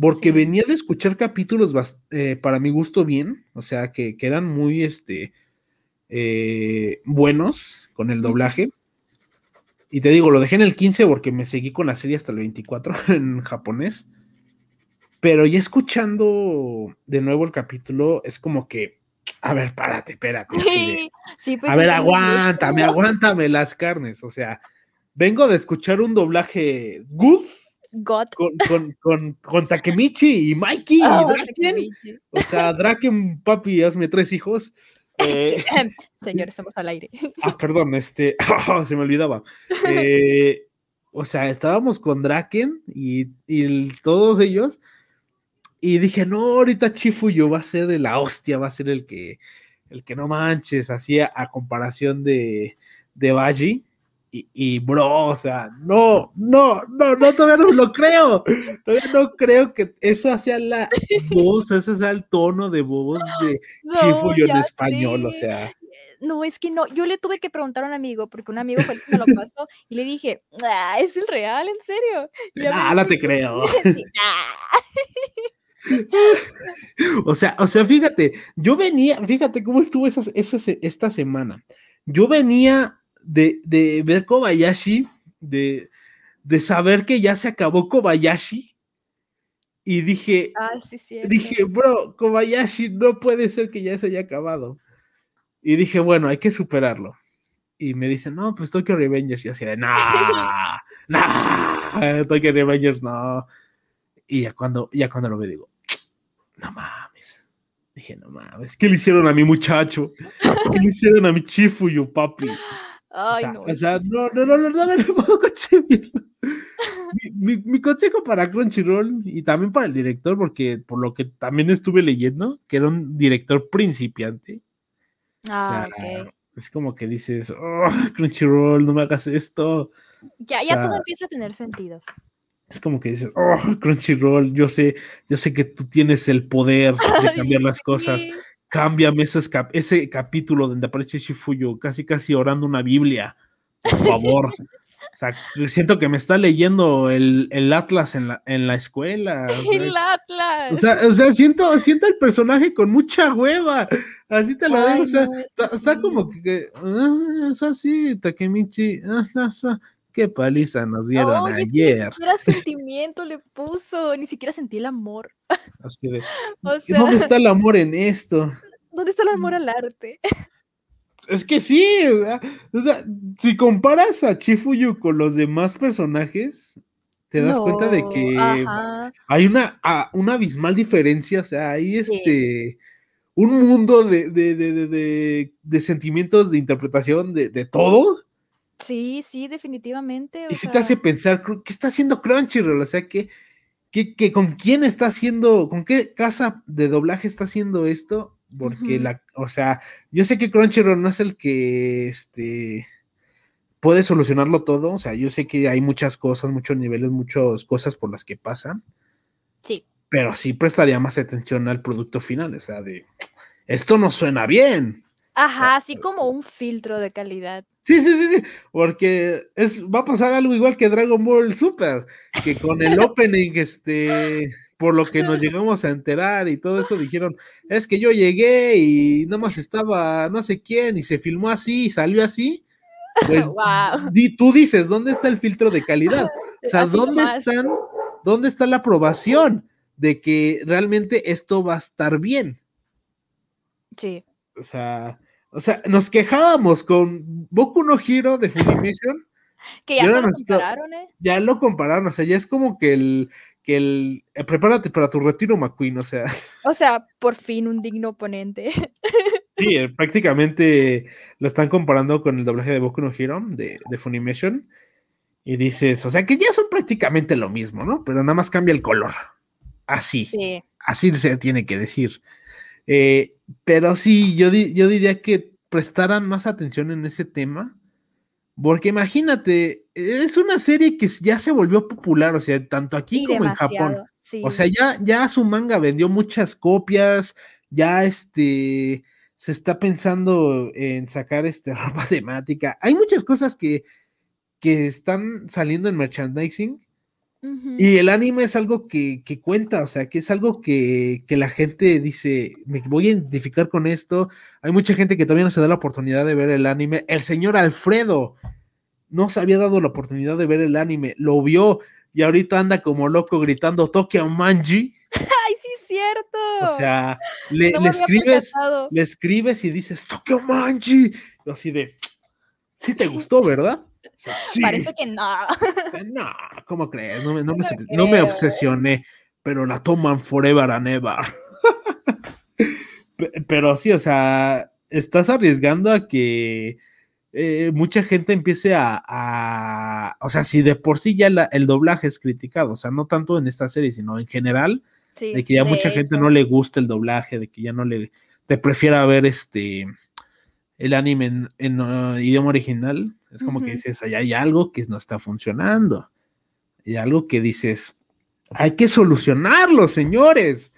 porque venía de escuchar capítulos eh, para mi gusto bien, o sea, que, eran muy este, eh, buenos con el doblaje. Y te digo, lo dejé en el 15 porque me seguí con la serie hasta el 24 [LAUGHS] en japonés. Pero ya escuchando de nuevo el capítulo, es como que, a ver, párate, espérate. [LAUGHS] Sí, pues a ver, aguántame, aguántame las carnes. O sea, vengo de escuchar un doblaje good God. con, con, con, con Takemichi y Mikey. y Oh, Draken. O sea, Draken, papi, hazme tres hijos. Eh, [LAUGHS] [LAUGHS] Señor, estamos al aire. [LAUGHS] ah, perdón, este, se me olvidaba. Eh, o sea, estábamos con Draken y, y todos ellos. Y dije, no, ahorita Chifuyo va a ser de la hostia, va a ser el que, el que no manches, así a, a comparación de, de Baji. Y, y, bro, o sea, no, no, no, no, todavía no lo creo. Todavía no creo que esa sea la voz, ese sea el tono de voz de No, Chifuyo en español, o sea. No, es que no, yo le tuve que preguntar a un amigo, porque un amigo fue el que me lo pasó, y le dije, ah, ¿es el real? ¿En serio? Y ya me Ah, no te creo. sí, "Ah". [LAUGHS] O sea, o sea, fíjate, yo venía, fíjate cómo estuvo esa, esa esta semana. Yo venía de, de ver Kobayashi, de, de saber que ya se acabó Kobayashi, y dije, Ah, sí, dije, bro, Kobayashi no puede ser que ya se haya acabado. Y dije, bueno, hay que superarlo. Y me dicen, no, pues Tokyo Revengers. Y así de, nah, [LAUGHS] nah, Tokyo Revengers no. Y ya cuando, ya cuando lo veo, digo, no mames. Dije, no mames, ¿qué le hicieron a mi muchacho? ¿Qué le hicieron a mi Chifuyo, papi? Ay, o sea, no. o sea, no, no, no, no, no puedo [LAUGHS] concebirlo. Mi, consejo para Crunchyroll y también para el director, porque por lo que también estuve leyendo, que era un director principiante, Ah, ok. es como que dices, oh, Crunchyroll, no me hagas esto. Ya, ya todo empieza a tener sentido. Es como que dices, oh, Crunchyroll, yo sé, yo sé que tú tienes el poder de [LAUGHS] cambiar las cosas. Cámbiame esos cap- ese capítulo donde aparece Shifuyo, casi casi orando una Biblia. Por favor. O sea, siento que me está leyendo el, el Atlas en la, en la escuela. O sea, El Atlas. o sea, o sea, siento, siento el personaje con mucha hueva. Así te lo digo. O sea, no, es que está, está como que, que, ah, es así, Takemichi. ah, ah, ah, qué paliza nos dieron Oye, que ni ayer. siquiera [LAUGHS] sentimiento le puso, ni siquiera sentí el amor. [LAUGHS] Así de, O sea, ¿Dónde está el amor en esto? ¿dónde está el amor al arte? Es que sí, o sea, si comparas a Chifuyu con los demás personajes, te das cuenta de que ajá. hay una, a- una abismal diferencia, o sea, hay Sí. este un mundo de, de, de, de- de- de sentimientos, de interpretación, de todo, Sí, sí, definitivamente. O y se te hace pensar, ¿qué está haciendo Crunchyroll? O sea, que, que, que con quién está haciendo, con qué casa de doblaje está haciendo esto, porque la, o sea, yo sé que Crunchyroll no es el que este puede solucionarlo todo, o sea, yo sé que hay muchas cosas, muchos niveles, muchas cosas por las que pasan, sí. pero sí prestaría más atención al producto final, o sea, de esto no suena bien. Ajá, así como un filtro de calidad. Sí, sí, sí, sí, porque es, va a pasar algo igual que Dragon Ball Super, que con el opening, este, por lo que nos llegamos a enterar y todo eso, dijeron, es que yo llegué y nada más estaba no sé quién y se filmó así y salió así. Pues Guau. di- tú dices, ¿dónde está el filtro de calidad? O sea, Así ¿dónde están, dónde está la aprobación de que realmente esto va a estar bien? Sí. O sea, o sea, nos quejábamos con Boku no Hero de Funimation, [LAUGHS] Que ya se lo compararon, ¿eh? ya lo compararon, o sea, ya es como que el, que el, eh, prepárate para tu retiro, McQueen, o sea, [LAUGHS] O sea, por fin un digno oponente. [LAUGHS] sí, eh, prácticamente lo están comparando con el doblaje de Boku no Hero de, de Funimation, y dices, o sea, que ya son prácticamente lo mismo, ¿no? Pero nada más cambia el color, así. Sí. así se tiene que decir. Eh, pero sí, yo, di- yo diría que prestaran más atención en ese tema, porque imagínate, es una serie que ya se volvió popular, o sea, tanto aquí como en Japón. Sí. O sea, ya, ya su manga vendió muchas copias, ya este se está pensando en sacar este [LAUGHS] ropa temática. Hay muchas cosas que, que están saliendo en merchandising Y el anime es algo que, que cuenta, o sea, que es algo que, que la gente dice, me voy a identificar con esto. Hay mucha gente que todavía no se da la oportunidad de ver el anime. El señor Alfredo, no se había dado la oportunidad de ver el anime, lo vio y ahorita anda como loco gritando Tokyo Manji. [LAUGHS] ¡Ay, sí es cierto! O sea, le, le escribes, le escribes y dices Tokyo Manji. Y así de, sí te gustó, ¿verdad? Parece que no. No, ¿cómo crees? No, no, me, no me obsesioné, pero la toman forever and ever. [LAUGHS] pero sí, o sea, estás arriesgando a que eh, mucha gente empiece a, O sea, si de por sí ya el doblaje es criticado, o sea, no tanto en esta serie, sino en general, de que ya mucha gente no le gusta el doblaje, de que ya no le. te prefiera ver este. el anime en, uh, idioma original. Es como que dices, allá hay algo que no está funcionando. Hay algo que dices, hay que solucionarlo, señores.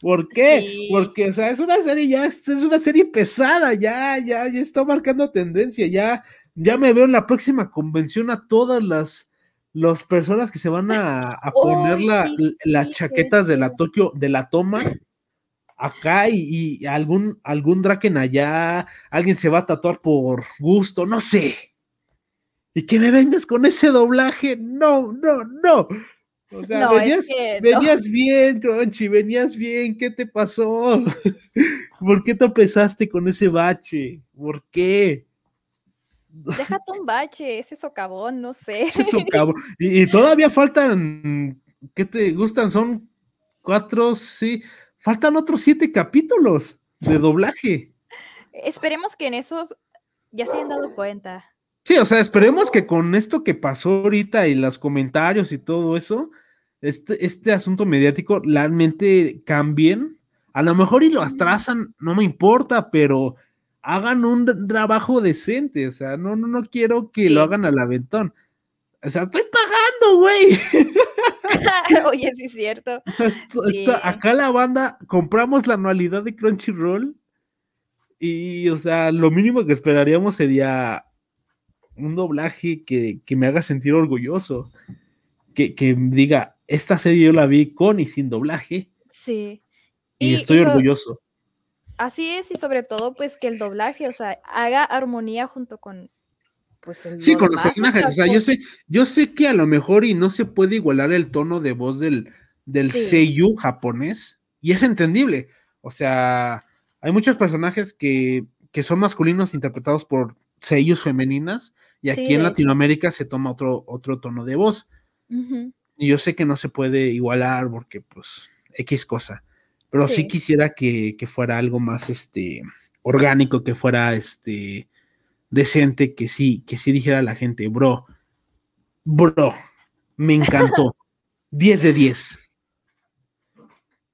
¿Por qué? Porque, o sea, es una serie ya, es una serie pesada, ya, ya, ya está marcando tendencia, ya, ya me veo en la próxima convención a todas las, las personas que se van a, [LAUGHS] poner las chaquetas de la Tokio, de la toma acá y, algún, algún Draken allá, alguien se va a tatuar por gusto, no sé. Y que me vengas con ese doblaje, no, no, no. O sea, venías, bien, Crunchy, venías bien, ¿qué te pasó? [LAUGHS] ¿Por qué te pesaste con ese bache? ¿Por qué? Déjate un bache, ese socavón, no sé. [LAUGHS] Ese [LAUGHS] socavón. Y, todavía faltan, ¿qué te gustan? Son cuatro, sí, faltan otros siete capítulos de doblaje. Esperemos que en esos ya se hayan dado cuenta. Sí, o sea, esperemos que con esto que pasó ahorita y los comentarios y todo eso, este, este asunto mediático realmente cambien. A lo mejor y lo atrasan, no me importa, pero hagan un trabajo decente. O sea, no, no, no quiero que lo hagan al aventón. O sea, estoy pagando, güey. [LAUGHS] Oye, sí es cierto. acá la banda compramos la anualidad de Crunchyroll y, o sea, lo mínimo que esperaríamos sería un doblaje que, me haga sentir orgulloso, que, diga, esta serie yo la vi con y sin doblaje. Sí. Y, estoy orgulloso. Así es, y sobre todo, pues que el doblaje, o sea, haga armonía junto con, pues, el Sí, con los personajes. O sea, yo sé, yo sé que a lo mejor y no se puede igualar el tono de voz del, del seiyu japonés, y es entendible. O sea, hay muchos personajes que, que son masculinos interpretados por seiyus femeninas, y aquí en Latinoamérica se toma otro, otro tono de voz. Y yo sé que no se puede igualar porque, pues, X cosa. Pero sí, quisiera que, fuera algo más este orgánico, que fuera este decente, que sí, que sí dijera a la gente, bro, bro, me encantó. [LAUGHS] 10 de 10.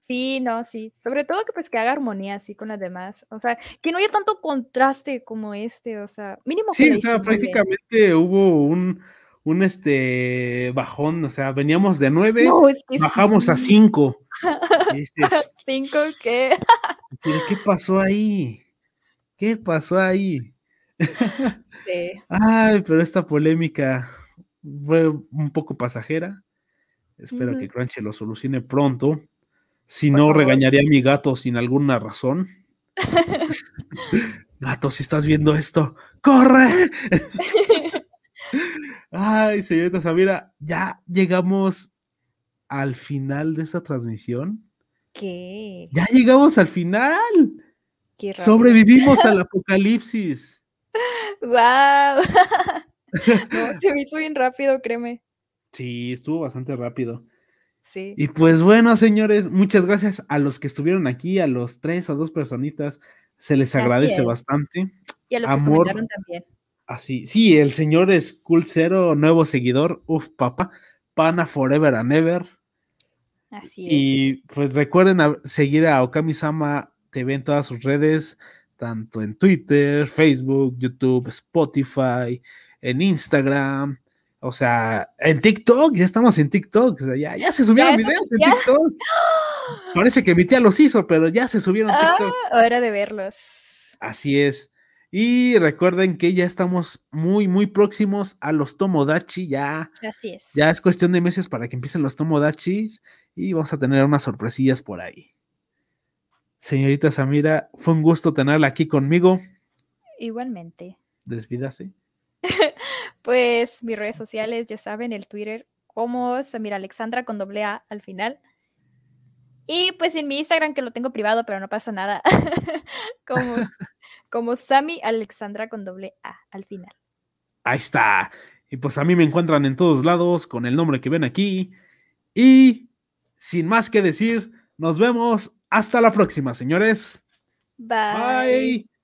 Sí, no, sí. Sobre todo que pues que haga armonía así con las demás. O sea, que no haya tanto contraste como este. O sea, mínimo que. Sí, o sea, prácticamente hubo un, un este bajón. O sea, veníamos de nueve, bajamos a cinco. [LAUGHS] ¿Cinco qué? ¿Qué pasó ahí? ¿Qué pasó ahí? [LAUGHS] Sí. Ay, pero esta polémica fue un poco pasajera. Espero que Crunchy lo solucione pronto. Si no, regañaría a mi gato sin alguna razón. [LAUGHS] gato, si estás viendo esto, ¡corre! Ay, señorita Samira, ya llegamos al final de esta transmisión. ¿Qué? Ya llegamos al final. Sobrevivimos al [LAUGHS] apocalipsis. ¡Wow! [LAUGHS] se me hizo bien rápido, créeme. Sí, estuvo bastante rápido. Sí. Y pues bueno, señores, muchas gracias a los que estuvieron aquí, a los tres, a dos personitas, se les agradece bastante. Y a los que comentaron también. Así, sí, el señor es Cool Zero, nuevo seguidor, uf, papá, pana forever and ever. Así es. Y pues recuerden seguir a Okami-sama TV en todas sus redes, tanto en Twitter, Facebook, YouTube, Spotify, en Instagram, o sea, en TikTok, ya estamos en TikTok, o sea, ya, ya se subieron videos en TikTok. [GASPS] Parece que mi tía los hizo, pero ya se subieron ah, TikTok. hora de verlos. Así es. Y recuerden que ya estamos muy, muy próximos a los Tomodachi, ya. Así es. Ya es cuestión de meses para que empiecen los Tomodachis y vamos a tener unas sorpresillas por ahí. Señorita Samira, fue un gusto tenerla aquí conmigo. Igualmente. Desvídase. Pues mis redes sociales, ya saben, el Twitter como Samira Alexandra con doble A al final. Y pues en mi Instagram, que lo tengo privado, pero no pasa nada, [LAUGHS] como, [LAUGHS] como Sami Alexandra con doble A al final. Ahí está. Y pues a mí me encuentran en todos lados con el nombre que ven aquí. Y sin más que decir, nos vemos hasta la próxima, señores. Bye. Bye.